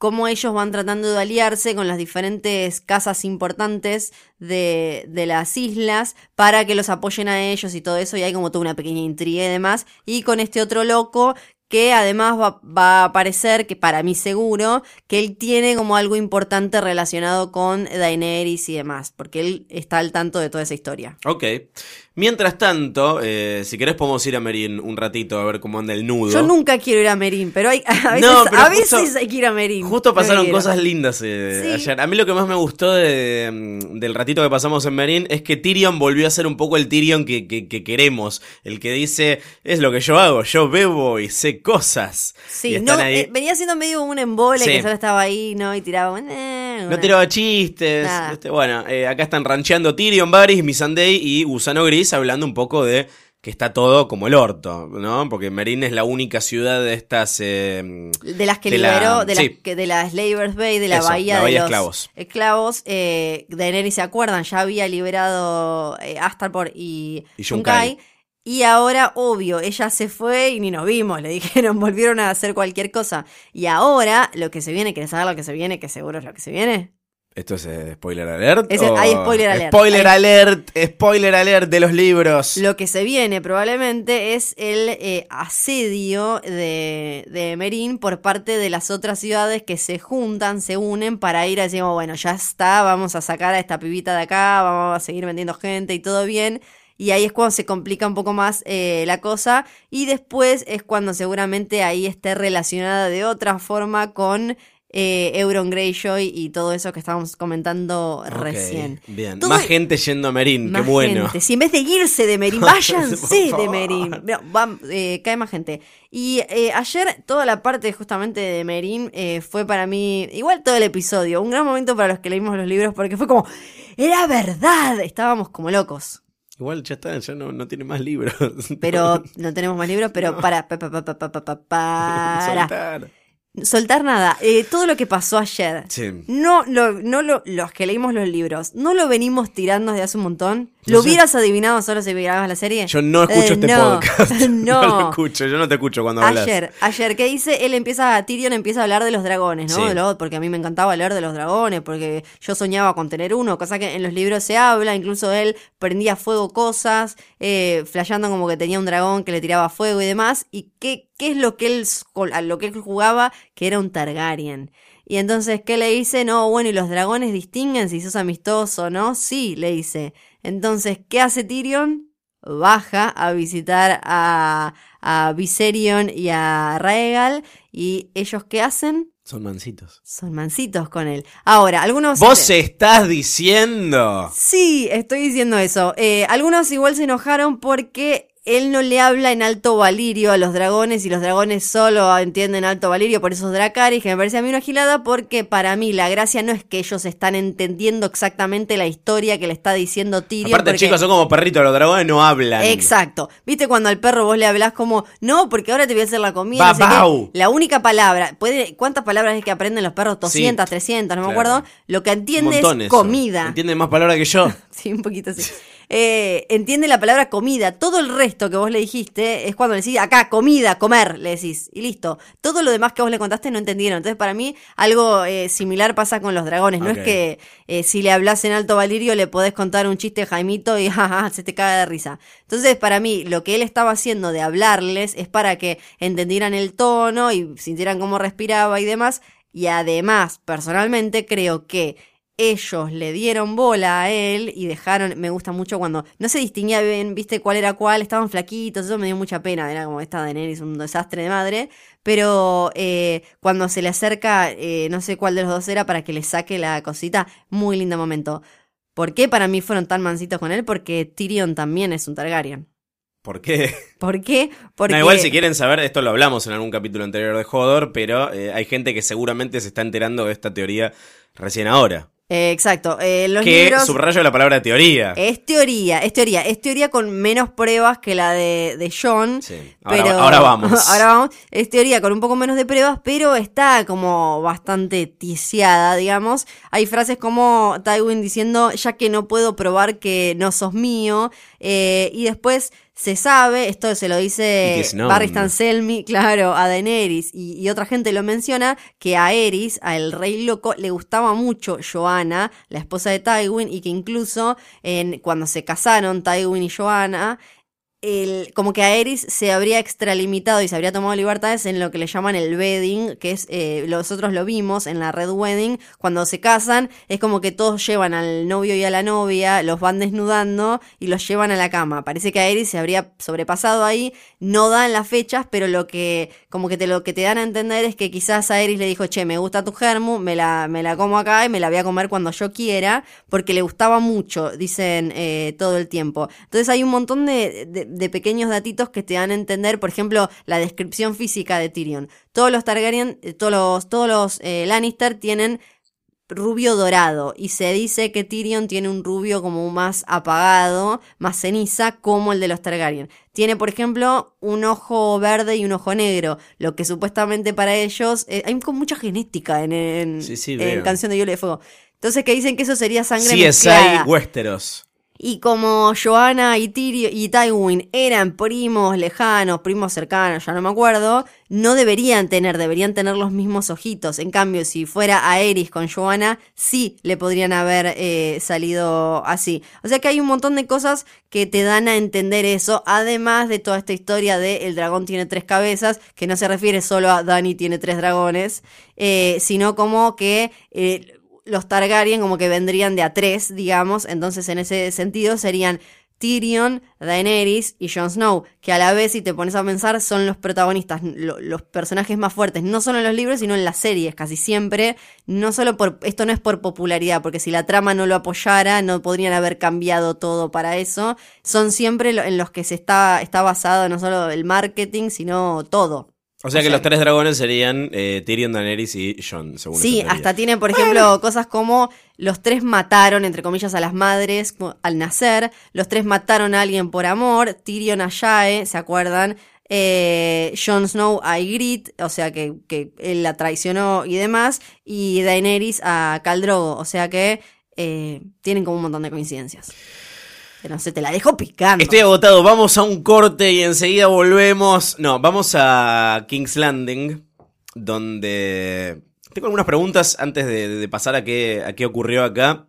cómo ellos van tratando de aliarse con las diferentes casas importantes de, de las islas para que los apoyen a ellos y todo eso, y hay como toda una pequeña intriga y demás, y con este otro loco que además va, va a aparecer, que para mí seguro, que él tiene como algo importante relacionado con Daenerys y demás, porque él está al tanto de toda esa historia. Ok. Mientras tanto, eh, si querés podemos ir a Merín un ratito a ver cómo anda el nudo. Yo nunca quiero ir a Merín, pero hay, a veces, No, pero a justo- veces hay que ir a Merín. Justo pasaron cosas lindas eh, Sí. ayer. A mí lo que más me gustó de- mm, del ratito que pasamos en Merín es que Tyrion volvió a ser un poco el Tyrion que, que- que queremos. El que dice, es lo que yo hago, yo bebo y sé cosas. Sí, no, eh, venía siendo medio un embole Sí. que solo estaba ahí, ¿no? Y tiraba. eh, No tiraba chistes. Este, bueno, eh, acá están rancheando Tyrion, Varys, Missandei y Gusano Gris hablando un poco de que está todo como el orto, ¿no? Porque Merín es la única ciudad de estas... eh, De las que de la- liberó, de, sí. las, que, de la Slavers Bay, de la Eso, bahía la de bahía los esclavos. esclavos. Eh, Daenerys, ¿se acuerdan? Ya había liberado eh, Astarpor y, Y Yunkai. Yunkai. Y ahora, obvio, ella se fue y ni nos vimos, le dijeron, volvieron a hacer cualquier cosa. Y ahora, lo que se viene, ¿querés saber lo que se viene? Que seguro es lo que se viene. ¿Esto es eh, spoiler alert? O- hay spoiler alert. Spoiler Hay- alert, spoiler alert de los libros. Lo que se viene probablemente es el eh, asedio de, de Merín por parte de las otras ciudades que se juntan, se unen para ir a decir, "Oh, bueno, ya está, vamos a sacar a esta pibita de acá, vamos a seguir vendiendo gente y todo bien. Y ahí es cuando se complica un poco más eh, la cosa. Y después es cuando seguramente ahí esté relacionada de otra forma con eh, Euron Greyjoy y todo eso que estábamos comentando recién. Bien, Todo- más gente yendo a Merín, qué bueno. gente. Si en vez de irse de Merín, váyanse de. Merín. No, va- eh, cae más gente. Y eh, ayer toda la parte justamente de Merín eh, fue para mí, igual todo el episodio, un gran momento para los que leímos los libros porque fue como, era verdad, estábamos como locos. Igual ya está, ya no, no tiene más libros. Pero no tenemos más libros, pero para, pa, pa, para. Soltar. Nada. Eh, todo lo que pasó ayer. Sí. No, lo, no lo, los que leímos los libros, ¿no lo venimos tirando desde hace un montón? No ¿Lo sé. hubieras adivinado solo si mirabas la serie? Yo no escucho Eh, este no, podcast. No. lo escucho, yo no te escucho cuando hablas. Ayer, ayer, ¿qué dice? Él empieza, Tyrion empieza a hablar de los dragones, ¿no? Sí. De lo- porque a mí me encantaba leer de los dragones, porque yo soñaba con tener uno, cosa que en los libros se habla, incluso él prendía fuego cosas, eh, flasheando como que tenía un dragón que le tiraba fuego y demás, y qué, qué es lo que él, a lo que él jugaba, que era un Targaryen. Y entonces, ¿qué le dice? No, bueno, ¿y los dragones distinguen si sos amistoso, no? Sí, le dice. Entonces, ¿qué hace Tyrion? Baja a visitar a, a Viserion y a Raegal. ¿Y ellos qué hacen? Son mancitos. Son mansitos con él. Ahora, algunos... ¿Vos estás diciendo? Sí, estoy diciendo eso. Eh, algunos igual se enojaron porque él no le habla en alto valirio a los dragones y los dragones solo entienden alto valirio por esos dracaris, que me parece a mí una gilada porque para mí la gracia no es que ellos están entendiendo exactamente la historia que le está diciendo Tyrion. Aparte, porque- chicos, son como perritos, los dragones no hablan. Exacto. ¿Viste cuando al perro vos le hablás como, no, porque ahora te voy a hacer la comida? no sé qué"? Babau. La única palabra, puede, ¿cuántas palabras es que aprenden los perros? 200, 300, no me claro. acuerdo. Lo que entiende es eso. comida. Entiende más palabras que yo. Sí, un poquito así. Eh, entiende la palabra comida. Todo el resto que vos le dijiste es cuando le decís acá, comida, comer, le decís. Y listo. Todo lo demás que vos le contaste no entendieron. Entonces, para mí, algo eh, similar pasa con los dragones. No es que eh, si le hablas en alto valirio le podés contar un chiste a Jaimito y jaja, se te caga de risa. Entonces, para mí, lo que él estaba haciendo de hablarles es para que entendieran el tono y sintieran cómo respiraba y demás. Y además, personalmente, creo que ellos le dieron bola a él y dejaron, me gusta mucho cuando no se distinguía bien, viste cuál era cuál, estaban flaquitos, eso me dio mucha pena, era como esta Daenerys, un desastre de madre, pero eh, cuando se le acerca, eh, no sé cuál de los dos era para que le saque la cosita, muy lindo momento. ¿Por qué para mí fueron tan mansitos con él? Porque Tyrion también es un Targaryen. ¿Por qué? ¿Por qué? Porque No, igual si quieren saber, esto lo hablamos en algún capítulo anterior de Hodor, pero eh, hay gente que seguramente se está enterando de esta teoría recién ahora. Eh, exacto, eh, los que libros... subrayo la palabra teoría. Es teoría, es teoría, es teoría con menos pruebas que la de, de John. Sí. Ahora- pero ahora vamos. ahora vamos. Es teoría con un poco menos de pruebas, pero está como bastante ticiada, digamos. Hay frases como Tywin diciendo, ya que no puedo probar que no sos mío. eh, y después se sabe, esto se lo dice. Barry Selmy, claro, a Daenerys y, y otra gente lo menciona, que a Eris, al rey loco, le gustaba mucho Joanna, la esposa de Tywin, y que incluso en, cuando se casaron Tywin y Joanna, el, como que a Eris se habría extralimitado y se habría tomado libertades en lo que le llaman el wedding, que es, eh, nosotros lo vimos en la Red Wedding, cuando se casan, es como que todos llevan al novio y a la novia, los van desnudando y los llevan a la cama. Parece que a Eris se habría sobrepasado ahí, no dan las fechas, pero lo que, como que te, lo que te dan a entender es que quizás a Eris le dijo, che, me gusta tu germu, me la, me la como acá y me la voy a comer cuando yo quiera, porque le gustaba mucho, dicen eh, todo el tiempo. Entonces hay un montón de, de- de pequeños datitos que te dan a entender, por ejemplo, la descripción física de Tyrion. Todos los Targaryen, eh, todos los, todos los eh, Lannister tienen rubio dorado y se dice que Tyrion tiene un rubio como más apagado, más ceniza, como el de los Targaryen. Tiene, por ejemplo, un ojo verde y un ojo negro, lo que supuestamente para ellos eh, hay mucha genética en, en, Sí, sí, en veo. Canción de Hielo y Fuego. Entonces que dicen que eso sería sangre CSI mezclada. Westeros. Y como Joanna y, Tyrion y Tywin eran primos lejanos, primos cercanos, ya no me acuerdo, no deberían tener, deberían tener los mismos ojitos. En cambio, si fuera Aerys con Joanna, sí le podrían haber eh, salido así. O sea que hay un montón de cosas que te dan a entender eso, además de toda esta historia de el dragón tiene tres cabezas, que no se refiere solo a Dani tiene tres dragones, eh, sino como que... eh, los Targaryen como que vendrían de a tres, digamos, entonces en ese sentido serían Tyrion, Daenerys y Jon Snow, que a la vez, si te pones a pensar, son los protagonistas, lo- los personajes más fuertes, no solo en los libros, sino en las series, casi siempre, no solo por, esto no es por popularidad, porque si la trama no lo apoyara, no podrían haber cambiado todo para eso, son siempre en los que se está, está basado no solo el marketing, sino todo. O sea que los tres dragones serían eh, Tyrion, Daenerys y Jon, según Sí, hasta tiene, por ejemplo, cosas como los tres mataron, entre comillas, a las madres al nacer, los tres mataron a alguien por amor, Tyrion a Jae, ¿se acuerdan? Eh, Jon Snow a Ygritte, o sea que, que él la traicionó y demás, y Daenerys a Khal Drogo, o sea que eh, tienen como un montón de coincidencias. No sé, te la dejo picando. Estoy agotado, vamos a un corte y enseguida volvemos. No, vamos a King's Landing, donde tengo algunas preguntas antes de, de pasar a qué, a qué ocurrió acá.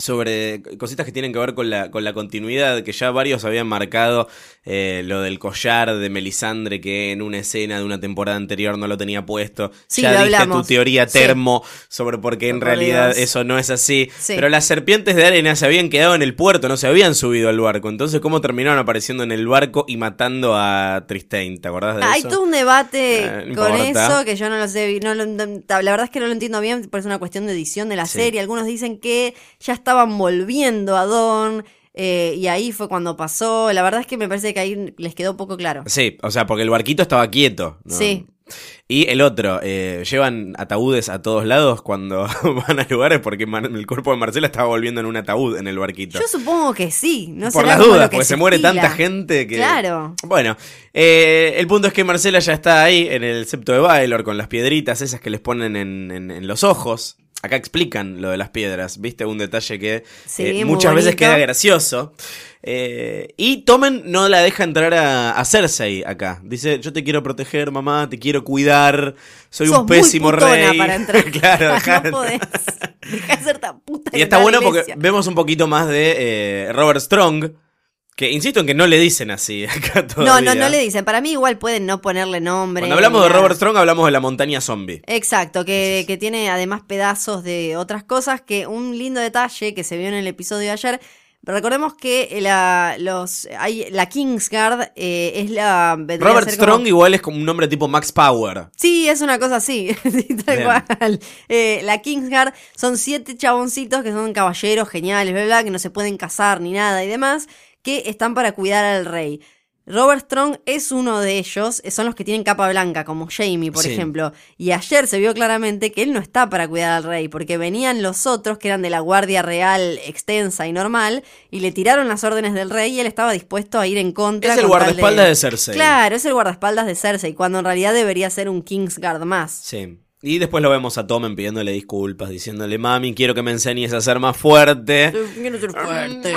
Sobre cositas que tienen que ver con la, con la continuidad, que ya varios habían marcado eh, lo del collar de Melisandre, que en una escena de una temporada anterior no lo tenía puesto. Sí, ya diste tu teoría Sí. termo sobre por qué en Por realidad Dios. eso no es así. Sí. Pero las serpientes de arena se habían quedado en el puerto, no se habían subido al barco. Entonces, ¿cómo terminaron apareciendo en el barco y matando a Tristane? ¿Te acordás de Hay eso? todo un debate Eh, no con eso que yo no lo sé. No lo- la verdad es que no lo entiendo bien, pero es una cuestión de edición de la serie. Algunos dicen que ya estaban volviendo a Don. eh, y ahí fue cuando pasó. La verdad es que me parece que ahí les quedó poco claro. Sí, o sea, porque el barquito estaba quieto. ¿no? Sí. Y el otro, eh, llevan ataúdes a todos lados cuando van a lugares porque el cuerpo de Marcela estaba volviendo en un ataúd en el barquito. Yo supongo que sí. No Por será las dudas, porque se muere tanta gente que. Claro. Bueno, eh, el punto es que Marcela ya está ahí en el septo de Baelor con las piedritas esas que les ponen en, en- en los ojos. Acá explican lo de las piedras, ¿viste? Un detalle que Sí, eh, muchas veces queda gracioso. Eh, y Tomen no la deja entrar a, a Cersei acá. Dice, yo te quiero proteger, mamá, te quiero cuidar, soy Sos un pésimo muy rey. para entrar. claro, no podés. Dejá de ser tan puta. y está bueno porque vemos un poquito más de eh, Robert Strong, Que insisto en que no le dicen así acá No, todavía. no, no le dicen. Para mí igual pueden no ponerle nombre. Cuando hablamos de. Robert Strong, hablamos de la montaña zombie. Exacto, que, que tiene además pedazos de otras cosas, que un lindo detalle que se vio en el episodio de ayer, recordemos que la, los, hay, la Kingsguard eh, es la... Robert como- Strong igual es como un nombre tipo Max Power. Sí, es una cosa así, sí, tal cual. Eh, la Kingsguard son siete chaboncitos que son caballeros geniales, bla, bla, que no se pueden casar ni nada y demás, que están para cuidar al rey. Robert Strong es uno de ellos, eh, son los que tienen capa blanca, como Jamie, por Sí. ejemplo. Y ayer se vio claramente que él no está para cuidar al rey, porque venían los otros, que eran de la Guardia Real extensa y normal, y le tiraron las órdenes del rey y él estaba dispuesto a ir en contra. Es el con guardaespaldas de Cersei. Claro, es el guardaespaldas de Cersei, cuando en realidad debería ser un Kingsguard más. Sí. Y después lo vemos a Tommen pidiéndole disculpas, diciéndole, mami, quiero que me enseñes a ser más fuerte. Quiero ser fuerte.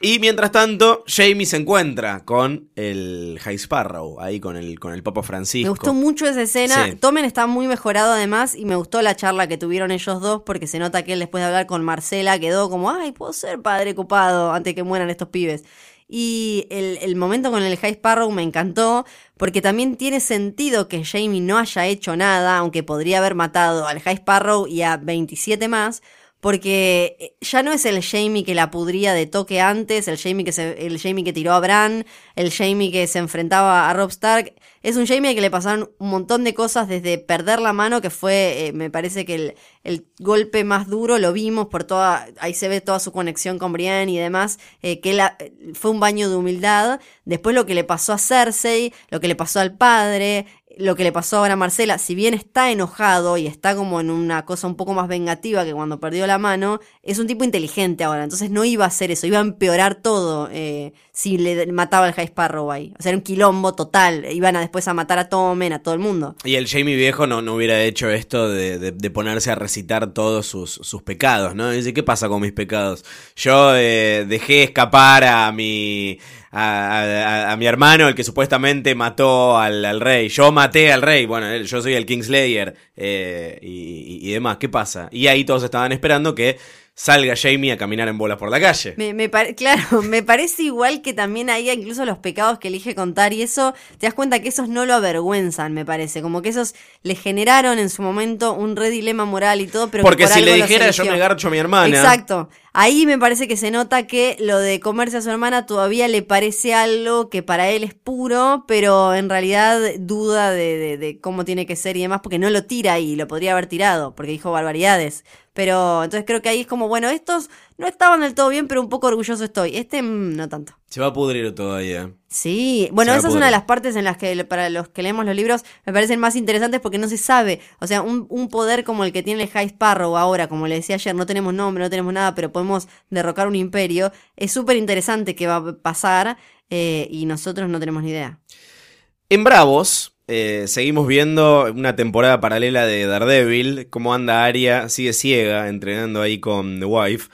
Y mientras tanto, Jamie se encuentra con el High Sparrow, ahí con el, con el Papa Francisco. Me gustó mucho esa escena. Sí. Tomen está muy mejorado además y me gustó la charla que tuvieron ellos dos porque se nota que él después de hablar con Marcela quedó como, ay, puedo ser padre copado antes que mueran estos pibes. Y el, el momento con el High Sparrow me encantó porque también tiene sentido que Jamie no haya hecho nada, aunque podría haber matado al High Sparrow y a 27 más. Porque eh, ya no es el Jamie que la pudría de toque antes, el Jamie que se, el Jamie que tiró a Bran, el Jamie que se enfrentaba a Rob Stark. Es un Jamie que le pasaron un montón de cosas desde perder la mano, que fue, eh, me parece que el, el golpe más duro lo vimos por toda, ahí se ve toda su conexión con Brienne y demás, eh, que la- fue un baño de humildad. Después lo que le pasó a Cersei, lo que le pasó al padre, lo que le pasó ahora a Marcela, si bien está enojado y está como en una cosa un poco más vengativa que cuando perdió la mano, es un tipo inteligente ahora, entonces no iba a hacer eso, iba a empeorar todo eh, si le mataba al High Sparrow ahí. O sea, era un quilombo total, iban a después a matar a Tommen, a todo el mundo. Y el Jamie viejo no, no hubiera hecho esto de, de- de ponerse a recitar todos sus, sus pecados, ¿no? Dice, ¿qué pasa con mis pecados? Yo eh, dejé escapar a mi, a, a- a mi hermano, el que supuestamente mató al, al rey. Yo maté al rey, bueno, yo soy el Kingslayer eh, y- y demás. ¿Qué pasa? Y ahí todos estaban esperando que salga Jamie a caminar en bolas por la calle. Me, claro, me parece igual que también ahí incluso los pecados que elige contar y eso, te das cuenta que esos no lo avergüenzan, me parece, como que esos le generaron en su momento un re dilema moral y todo, pero que Porque por si le dijera yo me garcho a mi hermana. Exacto. Ahí me parece que se nota que lo de comerse a su hermana todavía le parece algo que para él es puro, pero en realidad duda de, de- de cómo tiene que ser y demás, porque no lo tira ahí, lo podría haber tirado, porque dijo barbaridades. Pero entonces creo que ahí es como, bueno, estos no estaban del todo bien, pero un poco orgulloso estoy. Este mm, no tanto. Se va a pudrir todavía. Sí, bueno, esa es una de las partes en las que para los que leemos los libros me parecen más interesantes porque no se sabe. O sea, un, un poder como el que tiene el High Sparrow ahora, como le decía ayer, no tenemos nombre, no tenemos nada, pero podemos derrocar un imperio. Es súper interesante qué va a pasar eh, y nosotros no tenemos ni idea. En Bravos, eh, seguimos viendo una temporada paralela de Daredevil, cómo anda Aria, sigue ciega, entrenando ahí con The Wife.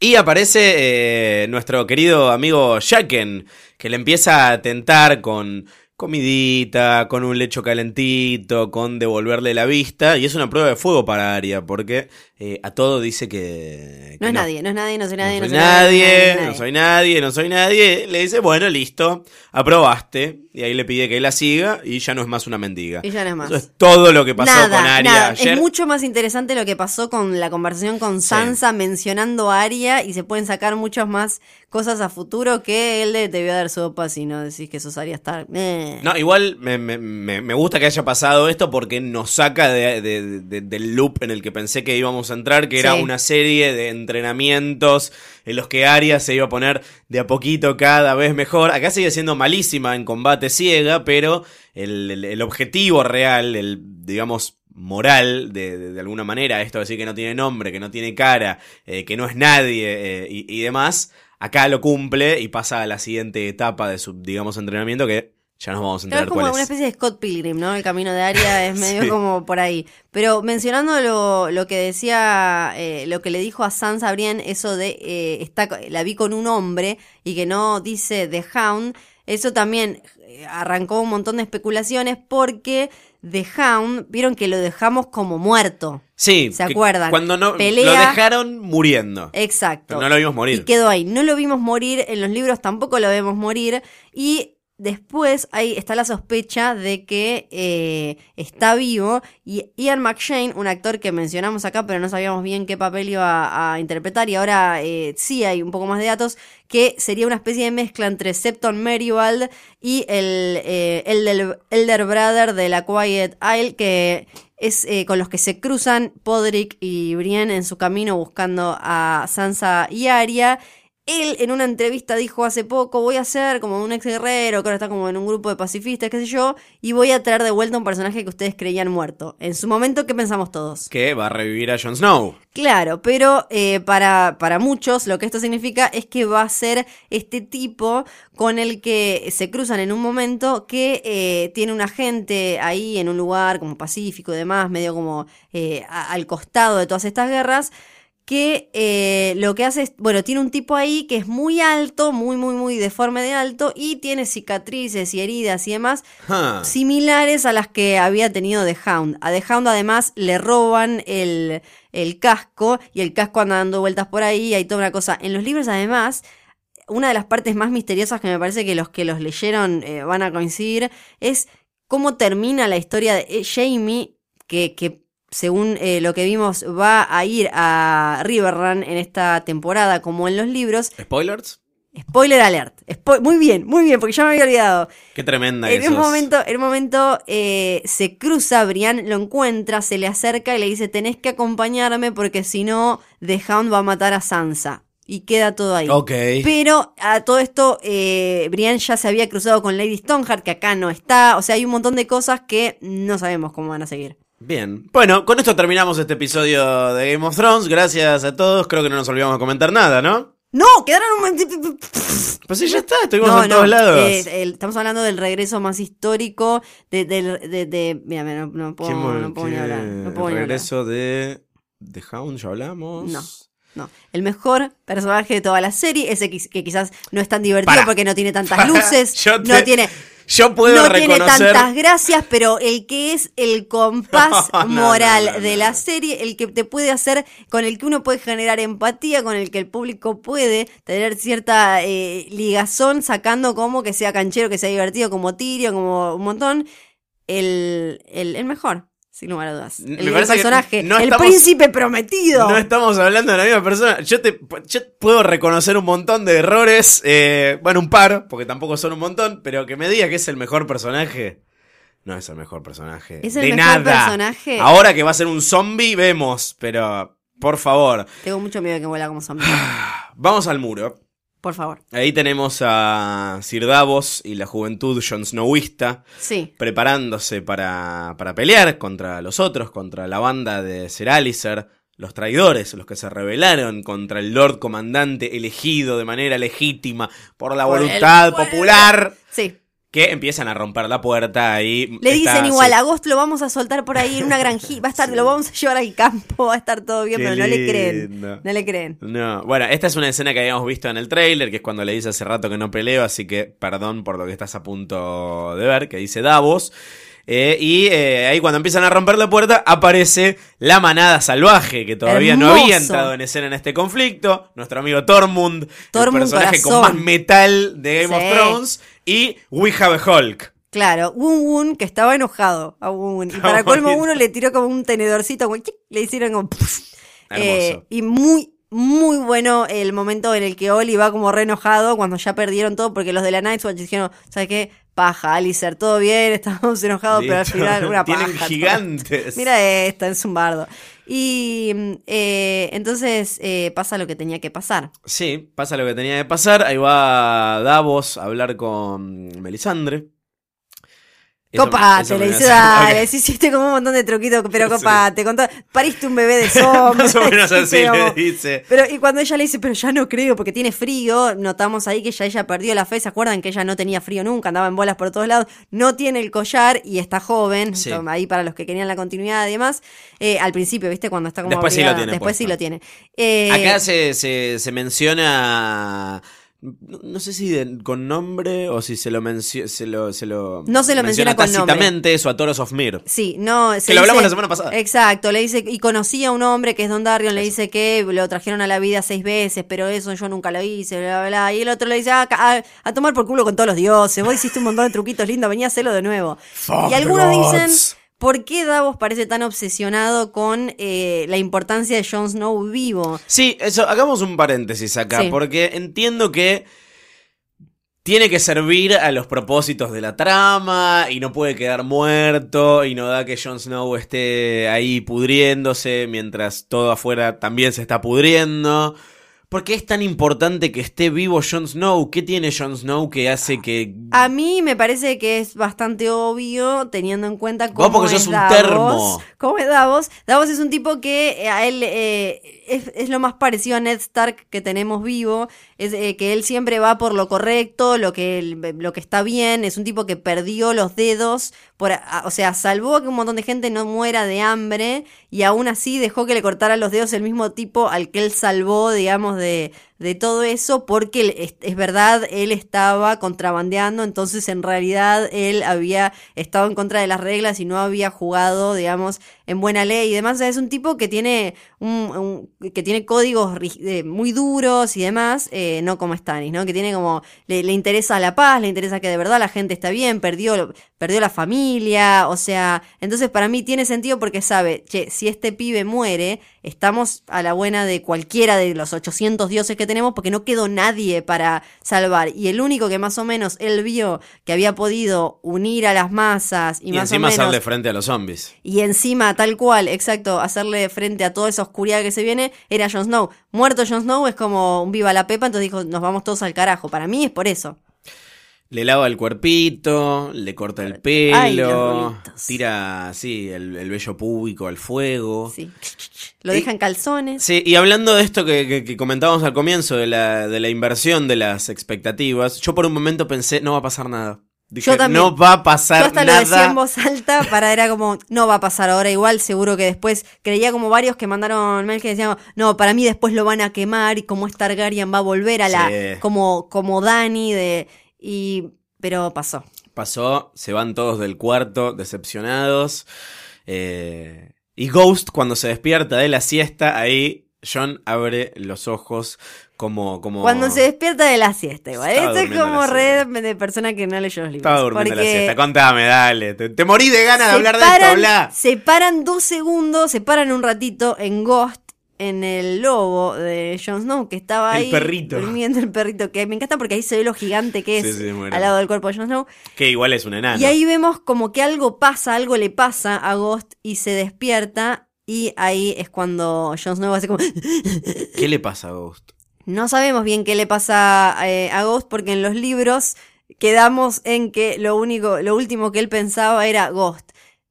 Y aparece eh, nuestro querido amigo Jacken, que le empieza a tentar con comidita, con un lecho calentito, con devolverle la vista. Y es una prueba de fuego para Aria, porque eh, a todo dice que... que No es nadie, no es nadie, no soy nadie, no no soy nadie, nadie, no soy nadie, no soy nadie. Le dice, bueno, listo, aprobaste. Y ahí le pide que la siga y ya no es más una mendiga. Y ya no es más. Eso es todo lo que pasó nada, con Aria nada. ayer. Es mucho más interesante lo que pasó con la conversación con Sansa mencionando a Aria y se pueden sacar muchas más cosas a futuro que él de- debió dar sopa si no decís que sos Aria Stark. Eh. No, igual me, me- me- me gusta que haya pasado esto porque nos saca de- de- de- del loop en el que pensé que íbamos a entrar, que era Sí. una serie de entrenamientos en los que Arya se iba a poner de a poquito cada vez mejor. Acá sigue siendo malísima en combate ciega, pero el, el- el objetivo real, el digamos moral de, de- de alguna manera, esto de decir que no tiene nombre, que no tiene cara, eh, que no es nadie eh, y, y demás, acá lo cumple y pasa a la siguiente etapa de su, digamos, entrenamiento que ya nos vamos a enterar es como cuál una es. especie de Scott Pilgrim, ¿no? El camino de Aria es medio Sí. como por ahí. Pero mencionando lo, lo que decía, eh, lo que le dijo a Sansa Brienne, eso de eh, está, la vi con un hombre y que no dice The Hound. Eso también eh, arrancó un montón de especulaciones porque The Hound, vieron que lo dejamos como muerto. Sí. ¿Se acuerdan? Cuando no, Pelea- lo dejaron muriendo. Exacto. Pero no lo vimos morir. Y quedó ahí. No lo vimos morir, en los libros tampoco lo vemos morir. Y después ahí está la sospecha de que eh, está vivo. Y Ian McShane, un actor que mencionamos acá, pero no sabíamos bien qué papel iba a interpretar. Y ahora eh, sí hay un poco más de datos. Que sería una especie de mezcla entre Septon Merivald y el, eh, el Elder Brother de la Quiet Isle. Que es eh, con los que se cruzan Podrick y Brienne en su camino buscando a Sansa y Arya. Él en una entrevista dijo hace poco, voy a ser como un ex guerrero, que ahora está como en un grupo de pacifistas, qué sé yo, y voy a traer de vuelta un personaje que ustedes creían muerto. En su momento, ¿qué pensamos todos? Que va a revivir a Jon Snow. Claro, pero eh, para, para muchos lo que esto significa es que va a ser este tipo con el que se cruzan en un momento que eh, tiene un agente ahí en un lugar como pacífico y demás, medio como eh, a- al costado de todas estas guerras, que eh, lo que hace es, bueno, tiene un tipo ahí que es muy alto, muy, muy, muy deforme de alto y tiene cicatrices y heridas y demás Huh. similares a las que había tenido The Hound. A The Hound además le roban el, el casco y el casco anda dando vueltas por ahí, hay toda una cosa. En los libros además, una de las partes más misteriosas que me parece que los que los leyeron eh, van a coincidir es cómo termina la historia de eh, Jamie, que, que según eh, lo que vimos va a ir a Riverrun en esta temporada como en los libros. ¿Spoilers? Spoiler alert. Spo- muy bien, muy bien, porque ya me había olvidado. Qué tremenda que En un sos. momento, en un momento eh, se cruza, Brian lo encuentra, se le acerca y le dice, tenés que acompañarme porque si no, The Hound va a matar a Sansa. Y queda todo ahí. Ok. Pero a todo esto, eh, Brian ya se había cruzado con Lady Stoneheart, que acá no está. O sea, hay un montón de cosas que no sabemos cómo van a seguir. Bien. Bueno, con esto terminamos este episodio de Game of Thrones. Gracias a todos. Creo que no nos olvidamos de comentar nada, ¿no? ¡No! ¡Quedaron un! Pues sí, ya está. Estuvimos No, en no, todos lados. eh, el- estamos hablando del regreso más histórico de... del- de, de- mira, no, no puedo, ¿Quién vol- no puedo ni hablar. No puedo el ni hablar. regreso de The Hound, ya hablamos. No. No, el mejor personaje de toda la serie, ese que, que quizás no es tan divertido porque no tiene tantas luces, yo no te- tiene, Yo puedo no tiene tantas gracias, pero el que es el compás No, moral no, de la serie, el que te puede hacer, con el que uno puede generar empatía, con el que el público puede tener cierta eh, ligazón, sacando como que sea canchero, que sea divertido, como Tyrion, como un montón, el, el, el mejor. Sin lugar a dudas. El, el personaje, no el estamos- príncipe prometido. No estamos hablando de la misma persona. Yo te yo puedo reconocer un montón de errores. eh, bueno, un par, porque tampoco son un montón, pero que me diga que es el mejor personaje. No es el mejor personaje. Es el de mejor nada. personaje. Ahora que va a ser un zombie, vemos, pero por favor. Tengo mucho miedo de que vuela como zombie. Vamos al muro. Por favor. Ahí tenemos a Sir Davos y la juventud Jon Snowista Sí. preparándose para, para pelear contra los otros, contra la banda de Ser Alicer, los traidores, los que se rebelaron contra el Lord Comandante elegido de manera legítima por la Por voluntad popular, Sí. Que empiezan a romper la puerta ahí. Le está- dicen igual, sí. agosto lo vamos a soltar por ahí en una granjita, va a estar, lo vamos a llevar al campo, va a estar todo bien, Qué pero no le creen. No le creen. No, bueno, esta es una escena que habíamos visto en el trailer, que es cuando le dice hace rato que no peleo, así que perdón por lo que estás a punto de ver, que dice Davos. Eh, y eh, ahí cuando empiezan a romper la puerta aparece la manada salvaje, que todavía no había entrado en escena en este conflicto. Nuestro amigo Tormund, Tormund el personaje con más metal de Game Sí. of Thrones. Y We Have a Hulk. Claro, Wun Wun, que estaba enojado a Wun Wun. Y para colmo uno le tiró como un tenedorcito, le hicieron como... Eh, y muy, muy bueno el momento en el que Oli va como re enojado cuando ya perdieron todo, porque los de la Nightwatch dijeron, ¿sabes qué? Paja, Alicer, todo bien, estábamos enojados, pero al final una paja. Tienen gigantes. Mira esto, es un bardo. Y eh, entonces eh, pasa lo que tenía que pasar. Sí, pasa lo que tenía que pasar. Ahí va Davos a hablar con Melisandre. Eso- Copate, eso le hace- dale, Ok. sí hiciste como un montón de truquitos, pero Sí. copate, contó, pariste un bebé de zombies. Más o menos así hiciste le dice. Pero y cuando ella le dice, pero ya no creo, porque tiene frío, notamos ahí que ya ella perdió la fe, ¿se acuerdan que ella no tenía frío nunca, andaba en bolas por todos lados, no tiene el collar y está joven, Sí. Ahí para los que querían la continuidad y demás, Eh, al principio, ¿viste? Cuando está como Después sí lo tiene Después sí lo tiene. Eh, Acá se, se, se menciona no, no sé si de- con nombre o si se lo, mencio- se lo, se lo No se lo menciona con nombre. eso a Toros of Mir. Sí, no. se Que lo hablamos la semana pasada. Exacto, le dice, y conocí a un hombre que es Don Darion, le dice que lo trajeron a la vida seis veces, pero eso yo nunca lo hice, bla, bla, bla. Y el otro le dice, ah, a, a tomar por culo con todos los dioses, vos hiciste un montón de truquitos lindos, venía a hacerlo de nuevo. Fuck y algunos dicen. ¿Por qué Davos parece tan obsesionado con eh, la importancia de Jon Snow vivo? Sí, eso, hagamos un paréntesis acá, Sí. porque entiendo que tiene que servir a los propósitos de la trama y no puede quedar muerto y no da que Jon Snow esté ahí pudriéndose mientras todo afuera también se está pudriendo. ¿Por qué es tan importante que esté vivo Jon Snow? ¿Qué tiene Jon Snow que hace que... A mí me parece que es bastante obvio, teniendo en cuenta cómo porque es sos un Davos. termo. ¿Cómo es Davos? Davos es un tipo que eh, a él eh, es, es lo más parecido a Ned Stark que tenemos vivo. Es eh, que él siempre va por lo correcto, lo que, lo que está bien. Es un tipo que perdió los dedos. Por, o sea, salvó a que un montón de gente no muera de hambre. Y aún así dejó que le cortaran los dedos el mismo tipo al que él salvó, digamos, de, de todo eso. Porque es, verdad, él estaba contrabandeando. Entonces, en realidad, él había estado en contra de las reglas y no había jugado, digamos, en buena ley y demás. O sea, es un tipo que tiene un, que tiene códigos eh, muy duros y demás, eh, no como Stannis, ¿no? Que tiene como le, le interesa la paz, le interesa que de verdad la gente está bien, perdió perdió la familia, o sea, entonces para mí tiene sentido porque sabe, che, si este pibe muere, estamos a la buena de cualquiera de los 800 dioses que tenemos porque no quedó nadie para salvar y el único que más o menos él vio que había podido unir a las masas y, Y, más encima o menos hacerle frente a los zombies. y encima, tal cual, exacto, hacerle frente a toda esa oscuridad que se viene, era Jon Snow. Muerto Jon Snow es como un viva la pepa, entonces dijo, nos vamos todos al carajo. Para mí es por eso. Le lava el cuerpito, le corta el Ay, los pelo, tira así el, el vello púbico al fuego. Sí. Lo deja en calzones. Sí, y hablando de esto que, que- que comentábamos al comienzo, de la, de la inversión de las expectativas, yo por un momento pensé, no va a pasar nada. Dije, Yo también. no va a pasar Yo hasta nada. lo decía en voz alta para era como, no va a pasar ahora igual, seguro que después, creía como varios que mandaron mail que decían, no, para mí después lo van a quemar y como es Targaryen va a volver a la, Sí. como, como Dani de, y, pero pasó. Pasó, se van todos del cuarto decepcionados. eh, y Ghost, cuando se despierta de la siesta, ahí John abre los ojos como... como... Cuando se despierta de la siesta, igual. Esto es como red de persona que no leyó los libros. Estaba durmiendo la siesta. Contame, dale. Te, te morí de ganas de hablar de esto, habla. Se paran dos segundos, se paran un ratito en Ghost, en el lobo de Jon Snow, que estaba El ahí. perrito. Durmiendo el perrito, que me encanta porque ahí se ve lo gigante que es Sí, sí, muy al lado del cuerpo de Jon Snow. Que igual es un enano. Y ahí vemos como que algo pasa, algo le pasa a Ghost y se despierta. Y ahí es cuando Jon Snow hace como. ¿Qué le pasa a Ghost? No sabemos bien qué le pasa eh, a Ghost porque en los libros quedamos en que lo único, lo último que él pensaba era Ghost.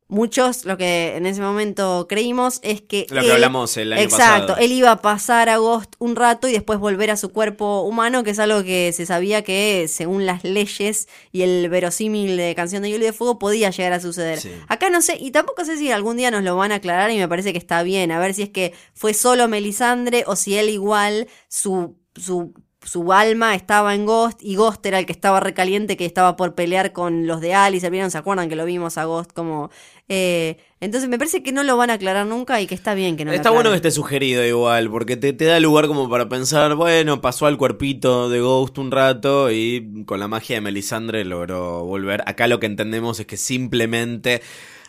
Muchos, lo que en ese momento creímos es que. Lo que él- hablamos el año Exacto, pasado. él iba a pasar a Ghost un rato y después volver a su cuerpo humano, que es algo que se sabía que, según las leyes y el verosímil de Canción de Hielo y de Fuego, podía llegar a suceder. Sí. Acá no sé, y tampoco sé si algún día nos lo van a aclarar y me parece que está bien. A ver si es que fue solo Melisandre o si él igual, su, su, su alma estaba en Ghost y Ghost era el que estaba recaliente, que estaba por pelear con los de Alice. ¿Vieron? ¿Se acuerdan que lo vimos a Ghost como... eh, entonces me parece que no lo van a aclarar nunca y que está bien que no lo Está bueno que esté sugerido igual, porque te, te da lugar como para pensar, bueno, pasó al cuerpito de Ghost un rato y con la magia de Melisandre logró volver. Acá lo que entendemos es que simplemente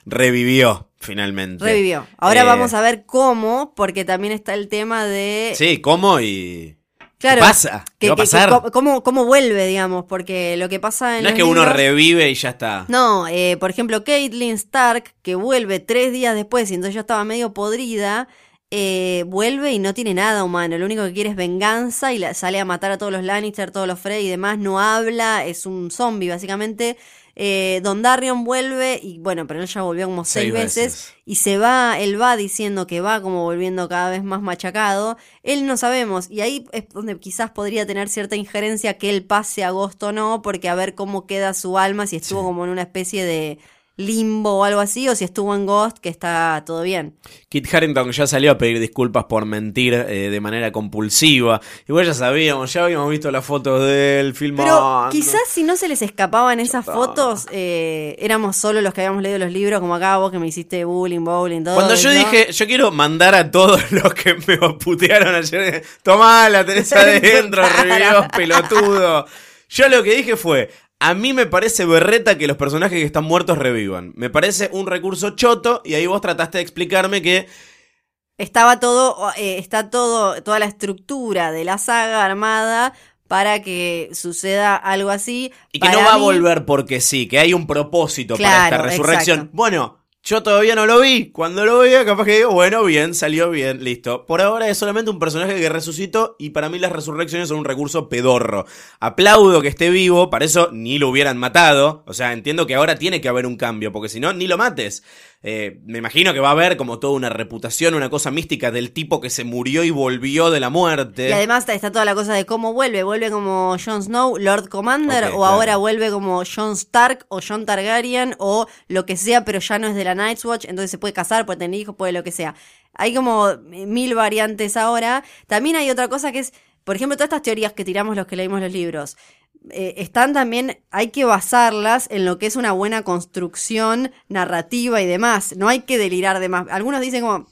revivió finalmente. Revivió. Ahora Eh, vamos a ver cómo, porque también está el tema de... Sí, ¿cómo y Claro, qué pasa? ¿Qué va a que pasar? cómo- cómo, vuelve, digamos, porque lo que pasa en no es que uno revive y ya está. No, eh, por ejemplo, Caitlyn Stark, que vuelve tres días después y entonces ya estaba medio podrida, eh, vuelve y no tiene nada humano. Lo único que quiere es venganza y la- sale a matar a todos los Lannister, todos los Frey y demás. No habla, es un zombie, básicamente. Eh, Don Darion vuelve y bueno, pero él ya volvió como seis, Seis veces, veces. y se va, él va diciendo que va como volviendo cada vez más machacado. Él no sabemos y ahí es donde quizás podría tener cierta injerencia que él pase agosto o no, porque a ver cómo queda su alma, si estuvo Sí. como en una especie de limbo o algo así, o si estuvo en Ghost, que está todo bien. Kit Harington ya salió a pedir disculpas por mentir eh, de manera compulsiva. Igual ya sabíamos, ya habíamos visto las fotos del film. Pero quizás si no se les escapaban esas fotos, eh, éramos solo los que habíamos leído los libros, como acá vos que me hiciste bullying, bowling, todo. Cuando yo dije, yo quiero mandar a todos los que me putearon ayer, tomá la tenés adentro, revivió, pelotudo. Yo lo que dije fue, a mí me parece berreta que los personajes que están muertos revivan. Me parece un recurso choto y ahí vos trataste de explicarme que Estaba todo, eh, está todo, toda la estructura de la saga armada para que suceda algo así. Y que Para no va a volver porque sí, que hay un propósito para esta resurrección. exacto. Bueno, yo todavía no lo vi. Cuando lo vea, capaz que digo, bueno, bien, salió bien, listo. Por ahora es solamente un personaje que resucitó y para mí las resurrecciones son un recurso pedorro. Aplaudo que esté vivo, para eso ni lo hubieran matado. O sea, entiendo que ahora tiene que haber un cambio, porque si no, ni lo mates. Eh, me imagino que va a haber como toda una reputación, una cosa mística del tipo que se murió y volvió de la muerte. Y además está, toda la cosa de cómo vuelve. ¿Vuelve como Jon Snow, Lord Commander? ¿O claro. ahora vuelve como Jon Stark o Jon Targaryen? O lo que sea, pero ya no es de la Night's Watch. Entonces se puede casar, puede tener hijos, puede lo que sea. Hay como mil variantes ahora. También hay otra cosa que es, por ejemplo, todas estas teorías que tiramos los que leímos los libros. eh, están también, hay que basarlas en lo que es una buena construcción narrativa y demás. No hay que delirar de más. Algunos dicen como,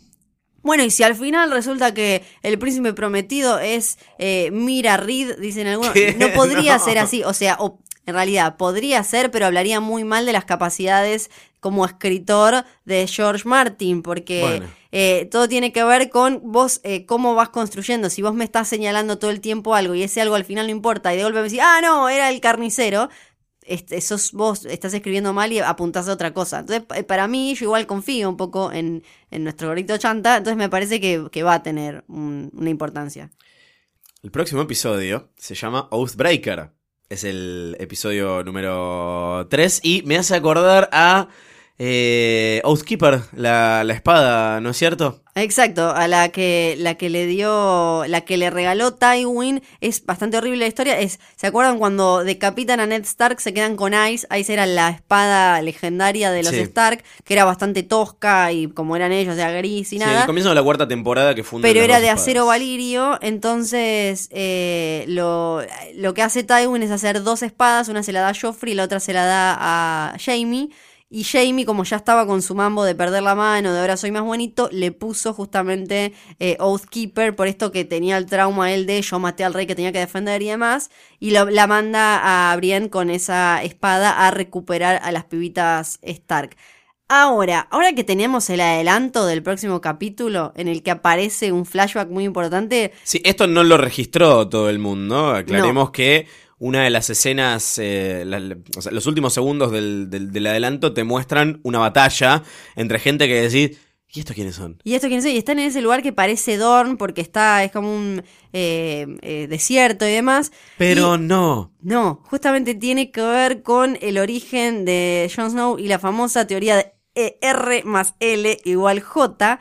bueno, y si al final resulta que el príncipe prometido es eh, Mira Reed, dicen algunos, ¿Qué? no podría No. ser así. O sea, o, en realidad podría ser, pero hablaría muy mal de las capacidades como escritor de George Martin, porque Bueno. eh, todo tiene que ver con vos, eh, cómo vas construyendo. Si vos me estás señalando todo el tiempo algo y ese algo al final no importa, y de golpe me decís, ah, no, era el carnicero. Este, sos vos estás escribiendo mal y apuntás a otra cosa. Entonces, pa- para mí, yo igual confío un poco en, en nuestro gorrito chanta, entonces me parece que, que va a tener un- una importancia. El próximo episodio se llama Oathbreaker. Es el episodio número 3 y me hace acordar a eh, Oathkeeper, la, la espada, ¿no es cierto? Exacto, a la que, la que le dio, la que le regaló Tywin, es bastante horrible la historia, es, ¿se acuerdan cuando decapitan a Ned Stark, se quedan con Ice? Ice era la espada legendaria de los Sí. Stark, que era bastante tosca y como eran ellos, o sea, gris y Sí, nada. el comienzo de la cuarta temporada que funda Pero era de espadas. acero valirio, entonces eh, lo, lo que hace Tywin es hacer dos espadas, una se la da a Joffrey y la otra se la da a Jamie. Y Jamie, como ya estaba con su mambo de perder la mano, de ahora soy más bonito, le puso justamente eh, Oathkeeper, por esto que tenía el trauma él de yo maté al rey que tenía que defender y demás, y lo- la manda a Brienne con esa espada a recuperar a las pibitas Stark. Ahora, ahora que tenemos el adelanto del próximo capítulo en el que aparece un flashback muy importante, Sí, esto no lo registró todo el mundo. Aclaremos que una de las escenas, eh, la- la- o sea, los últimos segundos del, del- del adelanto te muestran una batalla entre gente que decís, ¿y estos quiénes son? y esto quién sé, y están en ese lugar que parece Dorn porque está, es como un eh, eh, desierto y demás. Pero Y- no. No, justamente tiene que ver con el origen de Jon Snow y la famosa teoría de E, R más L igual J,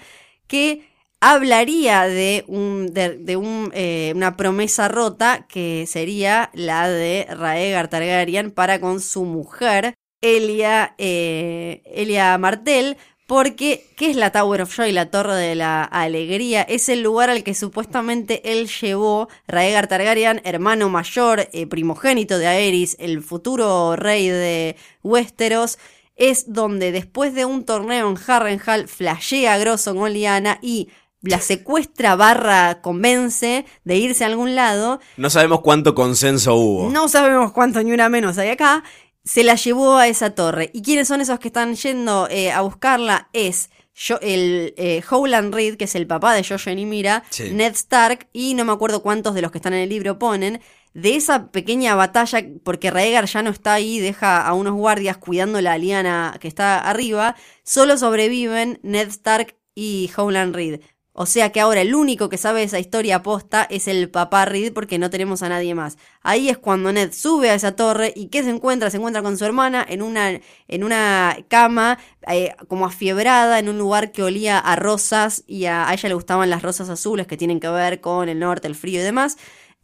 que hablaría de, un, de, un, eh, una promesa rota que sería la de Raegar Targaryen para con su mujer, Elia, eh, Elia Martell, porque, ¿qué es la Tower of Joy, la Torre de la Alegría? Es el lugar al que supuestamente él llevó Raegar Targaryen, hermano mayor, eh, primogénito de Aerys, el futuro rey de Westeros. Es donde después de un torneo en Harrenhal flashea grosso con Lyanna y la secuestra barra convence de irse a algún lado. No sabemos cuánto consenso hubo. No sabemos cuánto ni una menos hay acá. Se la llevó a esa torre. ¿Y quiénes son esos que están yendo eh, a buscarla? Es yo, el eh, Howland Reed, que es el papá de Jojen y Mira, Sí. Ned Stark, y no me acuerdo cuántos de los que están en el libro ponen. De esa pequeña batalla, porque Raegar ya no está ahí, deja a unos guardias cuidando la liana que está arriba, solo sobreviven Ned Stark y Howland Reed. O sea que ahora el único que sabe esa historia posta es el papá Reed porque no tenemos a nadie más. Ahí es cuando Ned sube a esa torre y ¿qué se encuentra? Se encuentra con su hermana en una, en una cama eh, como afiebrada en un lugar que olía a rosas y a ella le gustaban las rosas azules que tienen que ver con el norte, el frío y demás.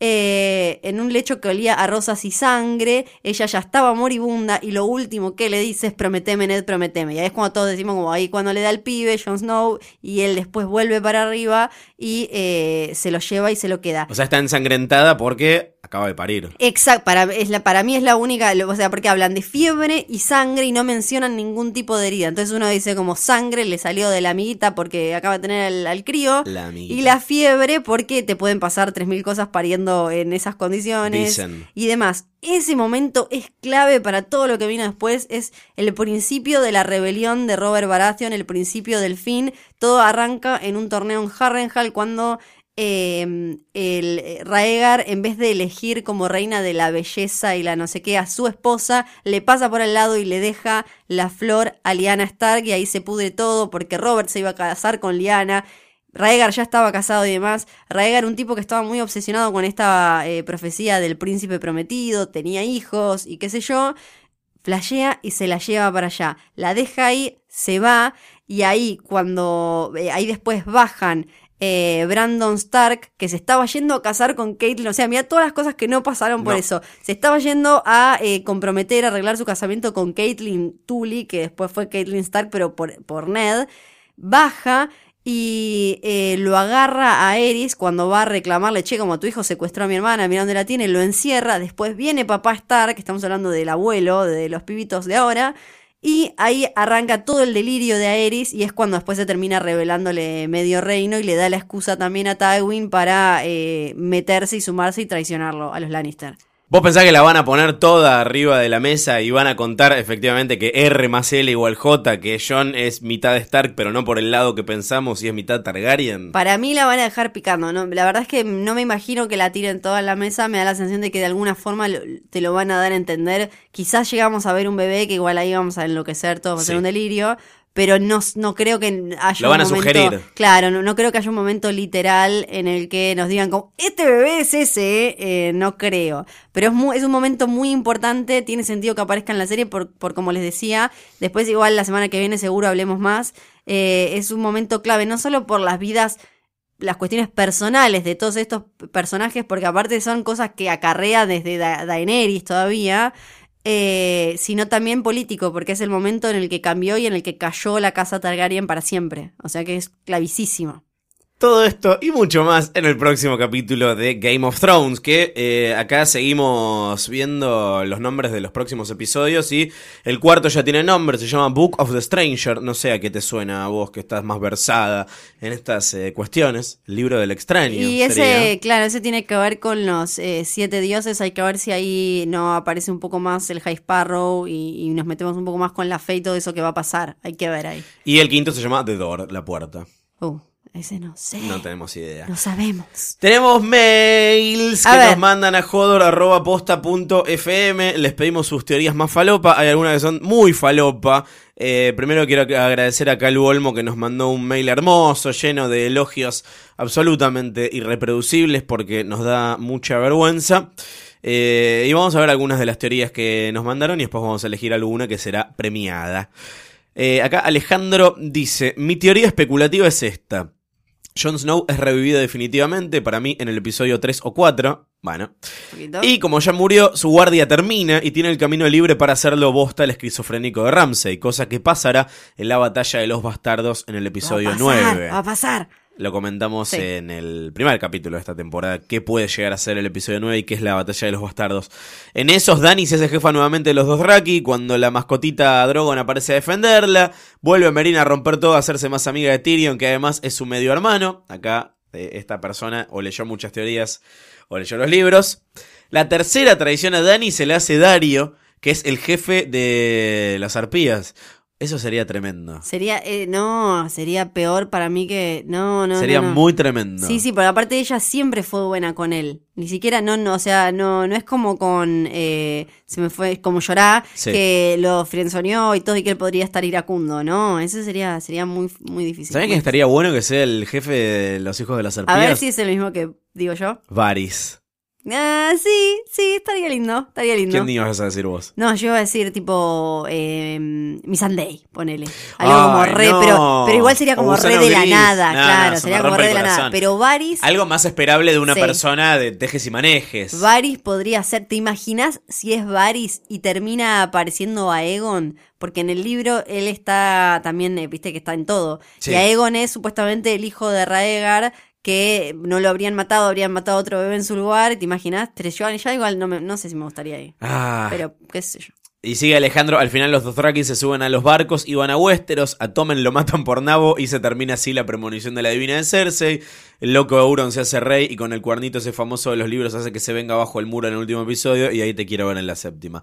Eh, en un lecho que olía a rosas y sangre. Ella ya estaba moribunda y lo último que le dice es prometeme, Ned, prometeme. Y ahí es cuando todos decimos como ahí cuando le da el pibe, Jon Snow, y él después vuelve para arriba y eh, se lo lleva y se lo queda. O sea, está ensangrentada porque acaba de parir. Exacto, para, es la, para mí es la única, o sea, porque hablan de fiebre y sangre y no mencionan ningún tipo de herida. Entonces uno dice como sangre le salió de la amiguita porque acaba de tener al, al crío. La amiguita. Y la fiebre porque te pueden pasar 3.000 cosas pariendo en esas condiciones Dicen. y demás. Ese momento es clave para todo lo que vino después. Es el principio de la rebelión de Robert Baratheon, el principio del fin. Todo arranca en un torneo en Harrenhal cuando eh, el eh, Raegar, en vez de elegir como reina de la belleza y la no sé qué a su esposa, le pasa por al lado y le deja la flor a Lyanna Stark y ahí se pudre todo porque Robert se iba a casar con Lyanna. Raegar ya estaba casado y demás. Raegar, un tipo que estaba muy obsesionado con esta eh, profecía del príncipe prometido, tenía hijos y qué sé yo, flashea y se la lleva para allá. La deja ahí, se va y ahí cuando eh, ahí después bajan eh, Brandon Stark, que se estaba yendo a casar con Caitlyn, o sea, mira todas las cosas que no pasaron por No. eso. Se estaba yendo a eh, comprometer, a arreglar su casamiento con Caitlyn Tully, que después fue Caitlyn Stark, pero por, por Ned. Baja y eh, lo agarra a Eris cuando va a reclamarle, che, como tu hijo secuestró a mi hermana, mira dónde la tiene, lo encierra, después viene papá Stark, que estamos hablando del abuelo, de los pibitos de ahora, y ahí arranca todo el delirio de Aerys y es cuando después se termina revelándole medio reino y le da la excusa también a Tywin para eh, meterse y sumarse y traicionarlo a los Lannister. ¿Vos pensás que la van a poner toda arriba de la mesa y van a contar efectivamente que R más L igual J, que John es mitad Stark, pero no por el lado que pensamos y es mitad Targaryen? Para mí la van a dejar picando, ¿no? La verdad es que no me imagino que la tiren toda en la mesa, me da la sensación de que de alguna forma lo- te lo van a dar a entender. Quizás llegamos a ver un bebé que igual ahí vamos a enloquecer, todos va a ser un delirio, pero no, no creo que haya Lo van un a momento... sugerir. Claro, no, no creo que haya un momento literal en el que nos digan como, este bebé es ese, ¿eh? No creo. Pero es, mu- es un momento muy importante, tiene sentido que aparezca en la serie por, por como les decía, después igual la semana que viene seguro hablemos más, Eh, es un momento clave, no solo por las vidas las cuestiones personales de todos estos personajes, porque aparte son cosas que acarrea desde Da- Daenerys todavía, eh, sino también político, porque es el momento en el que cambió y en el que cayó la casa Targaryen para siempre. O sea que es clavísimo. Todo esto y mucho más en el próximo capítulo de Game of Thrones, que eh, acá seguimos viendo los nombres de los próximos episodios y el cuarto ya tiene nombre, se llama Book of the Stranger, no sé a qué te suena a vos que estás más versada en estas eh, cuestiones, libro del extraño. Y ese, sería. claro, ese tiene que ver con los eh, siete dioses. Hay que ver si ahí no aparece un poco más el High Sparrow y, y nos metemos un poco más con la fe y todo eso que va a pasar. Hay que ver ahí. Y el quinto se llama The Door, la puerta. Uh, ese no sé. No tenemos idea. No sabemos. Tenemos mails A que ver. nos mandan a jodor.posta.fm. Les pedimos sus teorías más falopa. Hay algunas que son muy falopa. Eh, primero quiero agradecer a Calu Olmo que nos mandó un mail hermoso, lleno de elogios absolutamente irreproducibles porque nos da mucha vergüenza. Eh, y vamos a ver algunas de las teorías que nos mandaron y después vamos a elegir alguna que será premiada. Eh, acá Alejandro dice, mi teoría especulativa es esta. Jon Snow es revivido definitivamente, para mí en el episodio 3 o 4. Bueno. Y como ya murió, su guardia termina y tiene el camino libre para hacerlo bosta al esquizofrénico de Ramsey, cosa que pasará en la batalla de los bastardos en el episodio va a pasar, 9. Va a pasar. Lo comentamos Sí. en el primer capítulo de esta temporada, qué puede llegar a ser el episodio 9 y qué es la batalla de los bastardos. En esos, Dani se hace jefa nuevamente de los dos Raki, cuando la mascotita Drogon aparece a defenderla, vuelve a Merina a romper todo, a hacerse más amiga de Tyrion, que además es su medio hermano. Acá eh, esta persona o leyó muchas teorías o leyó los libros. La tercera traición a Dani se le hace Dario, que es el jefe de las arpías. Eso sería tremendo. Sería, eh, no, sería peor para mí que, no, no, sería no, no. muy tremendo. Sí, sí, pero aparte ella siempre fue buena con él. Ni siquiera, no, no, o sea, no, no es como con, eh, se me fue, como llorá, Sí. que lo frienzoneó y todo y que él podría estar iracundo, ¿no? Eso sería, sería muy, muy difícil. ¿Saben Muy estaría bueno que sea el jefe de los hijos de las difícil. A ver si es el mismo que digo yo. Varys. Ah, sí, sí, estaría lindo, estaría lindo. ¿Quién ibas a decir vos? No, yo iba a decir tipo eh, ponele. Algo como re, no. pero, pero igual sería como re de la nada, No, claro, no, sería como re de la nada. Pero Varys, Algo más esperable de una Sí. persona de tejes y manejes. Varys podría ser, ¿te imaginas si es Varys y termina apareciendo a Egon? Porque en el libro él está también, eh, viste que está en todo. Sí. Y Aegon es supuestamente el hijo de Raegar que no lo habrían matado, habrían matado a otro bebé en su lugar. ¿Te imaginas? Tres yo ya igual no, me- no sé si me gustaría ir. Ah. Pero qué sé yo. Y sigue Alejandro, al final los Dothraki se suben a los barcos y van a Westeros, a Tommen lo matan por nabo y se termina así la premonición de la divina de Cersei. El loco Euron se hace rey y con el cuernito ese famoso de los libros hace que se venga abajo el muro en el último episodio y ahí te quiero ver en la séptima.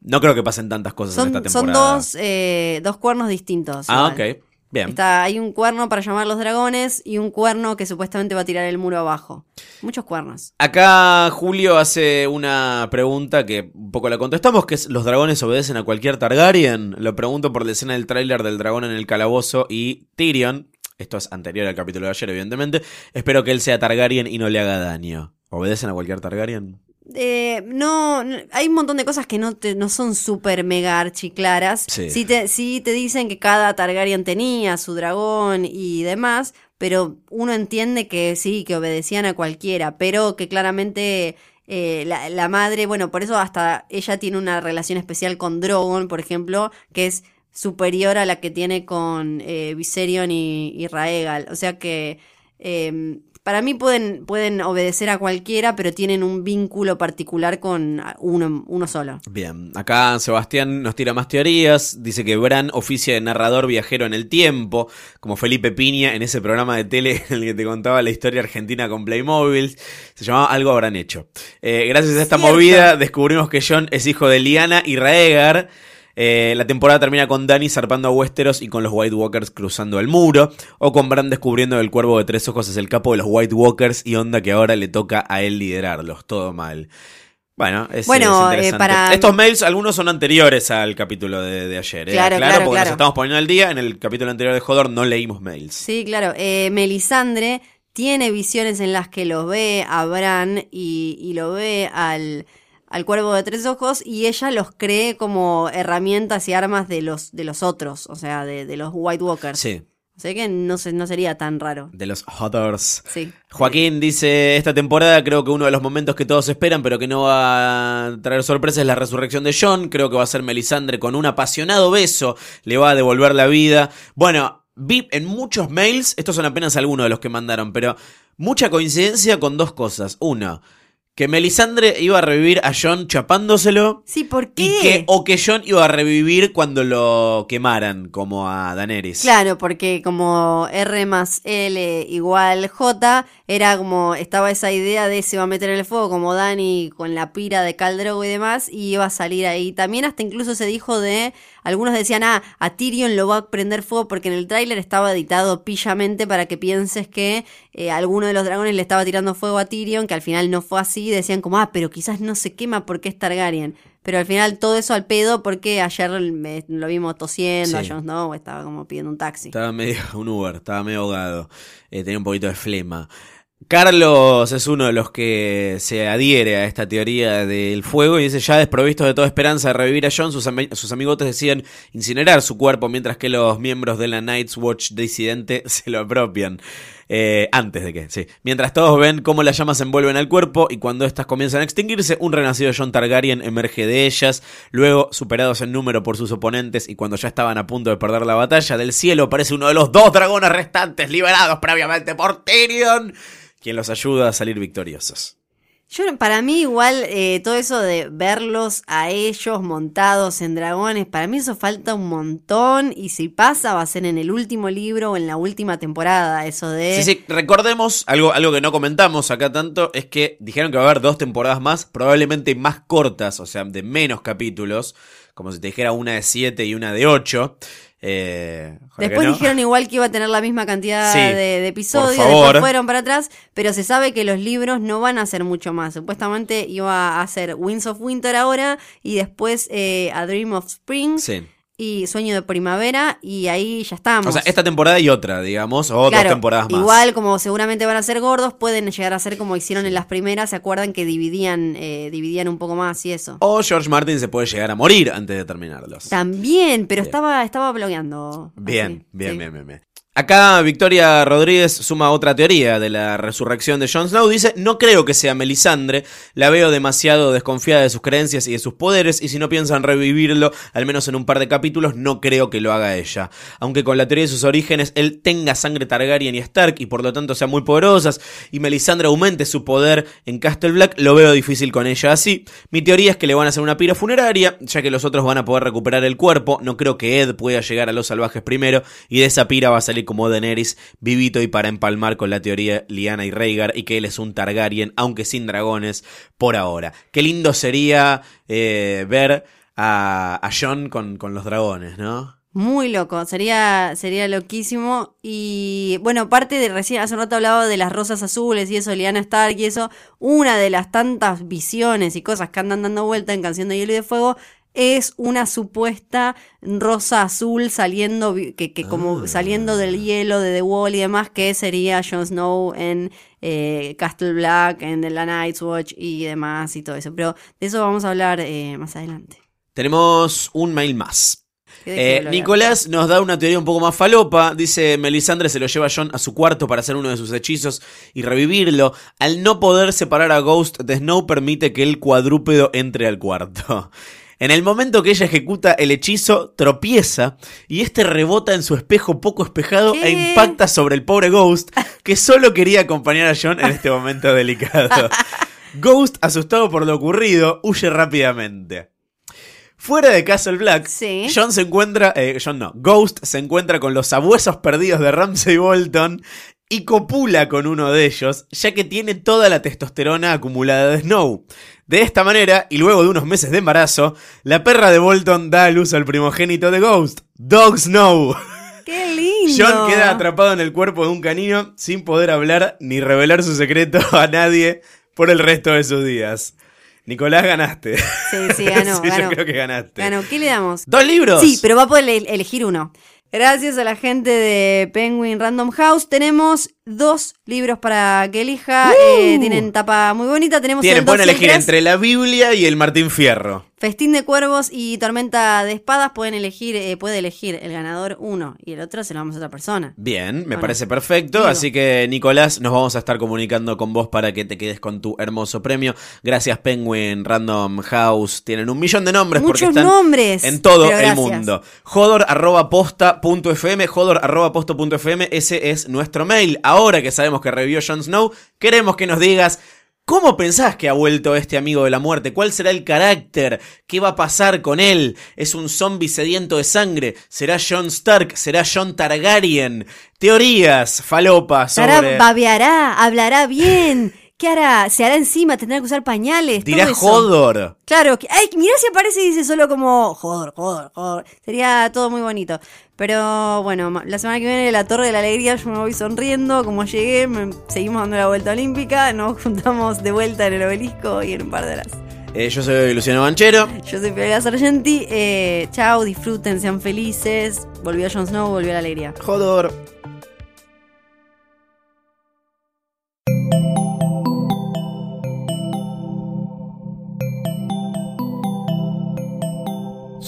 No creo que pasen tantas cosas en Son, esta son temporada. dos, eh, dos cuernos distintos. Ah, igual. ok. Bien. Está, hay un cuerno para llamar los dragones y un cuerno que supuestamente va a tirar el muro abajo. Muchos cuernos. Acá Julio hace una pregunta que un poco la contestamos, que es ¿los dragones obedecen a cualquier Targaryen? Lo pregunto por la escena del tráiler del dragón en el calabozo y Tyrion, esto es anterior al capítulo de ayer evidentemente, espero que él sea Targaryen y no le haga daño. ¿Obedecen a cualquier Targaryen? Eh, no, hay un montón de cosas que no, te, no son súper mega archiclaras. Sí. te, sí te dicen que cada Targaryen tenía su dragón y demás, pero uno entiende que sí, que obedecían a cualquiera, pero que claramente eh, la, la madre, bueno, por eso hasta ella tiene una relación especial con Drogon, por ejemplo, que es superior a la que tiene con eh, Viserion y, y Raegal. O sea que eh, para mí pueden, pueden obedecer a cualquiera, pero tienen un vínculo particular con uno, uno solo. Bien, acá Sebastián nos tira más teorías, dice que Bran oficia de narrador viajero en el tiempo, como Felipe Piña en ese programa de tele en el que te contaba la historia argentina con Playmobil, se llamaba Algo habrán hecho. Eh, gracias a esta Cierto. movida descubrimos que John es hijo de Liana y Raegar. Eh, la temporada termina con Dany zarpando a Westeros y con los White Walkers cruzando el muro, o con Bran descubriendo que el cuervo de tres ojos es el capo de los White Walkers y onda que ahora le toca a él liderarlos, todo mal. Bueno, es, Bueno, es eh, para- Estos mails, algunos son anteriores al capítulo de, de ayer. ¿eh? Claro, claro, porque claro. nos estamos poniendo al día. En el capítulo anterior de Jodor no leímos mails. Sí, claro. Eh, Melisandre tiene visiones en las que lo ve a Bran y, y lo ve al, al cuervo de tres ojos y ella los cree como herramientas y armas de los, de los otros, o sea, de, de los White Walkers. Sí, O sea que no, se, no sería tan raro. de los Hodors. Sí. Joaquín dice, esta temporada creo que uno de los momentos que todos esperan, pero que no va a traer sorpresa es la resurrección de John. Creo que va a ser Melisandre con un apasionado beso, le va a devolver la vida. Bueno, vi en muchos mails, estos son apenas algunos de los que mandaron, pero mucha coincidencia con dos cosas. Uno, que Melisandre iba a revivir a John chapándoselo. Sí, ¿por qué? Y que, o que John iba a revivir cuando lo quemaran, como a Daenerys. Claro, porque como R más L igual J, era como, estaba esa idea de se va a meter en el fuego como Dani con la pira de Caldrogo y demás, y iba a salir ahí. También hasta incluso se dijo de, algunos decían, ah, a Tyrion lo va a prender fuego porque en el tráiler estaba editado pillamente para que pienses que eh, alguno de los dragones le estaba tirando fuego a Tyrion, que al final no fue así, decían como, ah, pero quizás no se quema porque es Targaryen. Pero al final todo eso al pedo porque ayer me- lo vimos tosiendo Sí. a Jon Snow, estaba como pidiendo un taxi. Estaba medio un Uber, estaba medio ahogado. Eh, tenía un poquito de flema. Carlos es uno de los que se adhiere a esta teoría del fuego y dice ya desprovisto de toda esperanza de revivir a John, sus, sus amigotes deciden incinerar su cuerpo mientras que los miembros de la Night's Watch disidente se lo apropian. Eh, antes de que, sí. Mientras todos ven cómo las llamas envuelven al cuerpo y cuando estas comienzan a extinguirse, un renacido John Targaryen emerge de ellas. Luego, superados en número por sus oponentes y cuando ya estaban a punto de perder la batalla, del cielo aparece uno de los dos dragones restantes liberados previamente por Tyrion, quien los ayuda a salir victoriosos. Yo, para mí igual eh, todo eso de verlos a ellos montados en dragones, para mí eso falta un montón y si pasa va a ser en el último libro o en la última temporada, eso de... Sí, sí, recordemos, algo, algo que no comentamos acá tanto, es que dijeron que va a haber dos temporadas más, probablemente más cortas, o sea, de menos capítulos, como si te dijera una de siete y una de ocho. Eh, Después no. dijeron igual que iba a tener la misma cantidad Sí, de, de episodios, después fueron para atrás, pero se sabe que los libros no van a ser mucho más. Supuestamente iba a ser Winds of Winter ahora y después eh, A Dream of Spring. Sí. Y Sueño de Primavera y ahí ya estamos. O sea, esta temporada y otra, digamos, o Claro, dos temporadas más. Igual, como seguramente van a ser gordos, pueden llegar a ser como hicieron en las primeras. ¿Se acuerdan que dividían, eh, dividían un poco más y eso? O George Martin se puede llegar a morir antes de terminarlos. También, pero estaba, estaba blogueando. Bien, bien, sí. bien, bien, bien. Acá Victoria Rodríguez suma otra teoría de la resurrección de Jon Snow. Dice, no creo que sea Melisandre, la veo demasiado desconfiada de sus creencias y de sus poderes, y si no piensan revivirlo, al menos en un par de capítulos, no creo que lo haga ella. Aunque con la teoría de sus orígenes, él tenga sangre Targaryen y Stark, y por lo tanto sean muy poderosas, y Melisandre aumente su poder en Castle Black, lo veo difícil con ella así. Mi teoría es que le van a hacer una pira funeraria, ya que los otros van a poder recuperar el cuerpo, no creo que Ed pueda llegar a los salvajes primero, y de esa pira va a salir como Daenerys, vivito y para empalmar con la teoría Liana y Rhaegar, y que él es un Targaryen, aunque sin dragones, por ahora. Qué lindo sería eh, ver a, Jon con, los dragones, ¿no? Muy loco, sería, sería loquísimo. Y bueno, parte de recién, hace rato hablaba de las rosas azules y eso, Liana Stark y eso. Una de las tantas visiones y cosas que andan dando vuelta en Canción de Hielo y de Fuego es una supuesta rosa azul saliendo, que, que como saliendo del hielo de The Wall y demás, que sería Jon Snow en eh, Castle Black, en The La Night's Watch y demás y todo eso. Pero de eso vamos a hablar eh, más adelante. Tenemos un mail más. ¿De qué Eh? Nicolás nos da una teoría un poco más falopa. Dice, Melisandre se lo lleva a John a su cuarto para hacer uno de sus hechizos y revivirlo. Al no poder separar a Ghost de Snow permite que el cuadrúpedo entre al cuarto. En el momento que ella ejecuta el hechizo, tropieza y este rebota en su espejo poco espejado ¿Qué? e impacta sobre el pobre Ghost, que solo quería acompañar a John en este momento delicado. Ghost, asustado por lo ocurrido, huye rápidamente. Fuera de Castle Black, Sí. John se encuentra, eh, John no, Ghost se encuentra con los sabuesos perdidos de Ramsay Bolton y copula con uno de ellos, ya que tiene toda la testosterona acumulada de Snow. De esta manera, y luego de unos meses de embarazo, la perra de Bolton da a luz al primogénito de Ghost, Dog Snow. ¡Qué lindo! John queda atrapado en el cuerpo de un canino sin poder hablar ni revelar su secreto a nadie por el resto de sus días. Nicolás, ganaste. Sí, sí, ganó, Sí, ganó. Yo creo que ganaste. Ganó. ¿Qué le damos? ¿Dos libros? Sí, pero va a poder ele- elegir uno. Gracias a la gente de Penguin Random House. Tenemos dos libros para que elija. Eh, tienen tapa muy bonita. Tenemos Tienen, el pueden el elegir entre la Biblia y el Martín Fierro. Festín de Cuervos y Tormenta de Espadas. Pueden elegir, eh, puede elegir el ganador uno y el otro se lo damos a otra persona. Bien, me Bueno, parece perfecto. digo. Así que, Nicolás, nos vamos a estar comunicando con vos para que te quedes con tu hermoso premio. Gracias, Penguin Random House. Tienen un millón de nombres porque Muchos están nombres, en todo el mundo. Jodor.posta.fm, jodor.posta.fm, ese es nuestro mail. Ahora que sabemos que revivió Jon Snow, queremos que nos digas. ¿Cómo pensás que ha vuelto este amigo de la muerte? ¿Cuál será el carácter? ¿Qué va a pasar con él? ¿Es un zombie sediento de sangre? ¿Será Jon Stark? ¿Será Jon Targaryen? Teorías, falopas sobre... Babeará, hablará bien. ¿Qué hará? ¿Se hará encima? ¿Tendrá que usar pañales? Dirá todo eso. Hodor. Claro, que, ay, mirá si aparece y dice solo como joder, joder, joder. Sería todo muy bonito. Pero bueno, la semana que viene la Torre de la Alegría yo me voy sonriendo. Como llegué, me- seguimos dando la vuelta olímpica. Nos juntamos de vuelta en el obelisco y en un par de horas. Eh, yo soy Luciano Banchero. Yo soy Fiorella Sargenti. Eh, chao, disfruten, sean felices. Volvió Jon Snow, volvió la alegría. Hodor.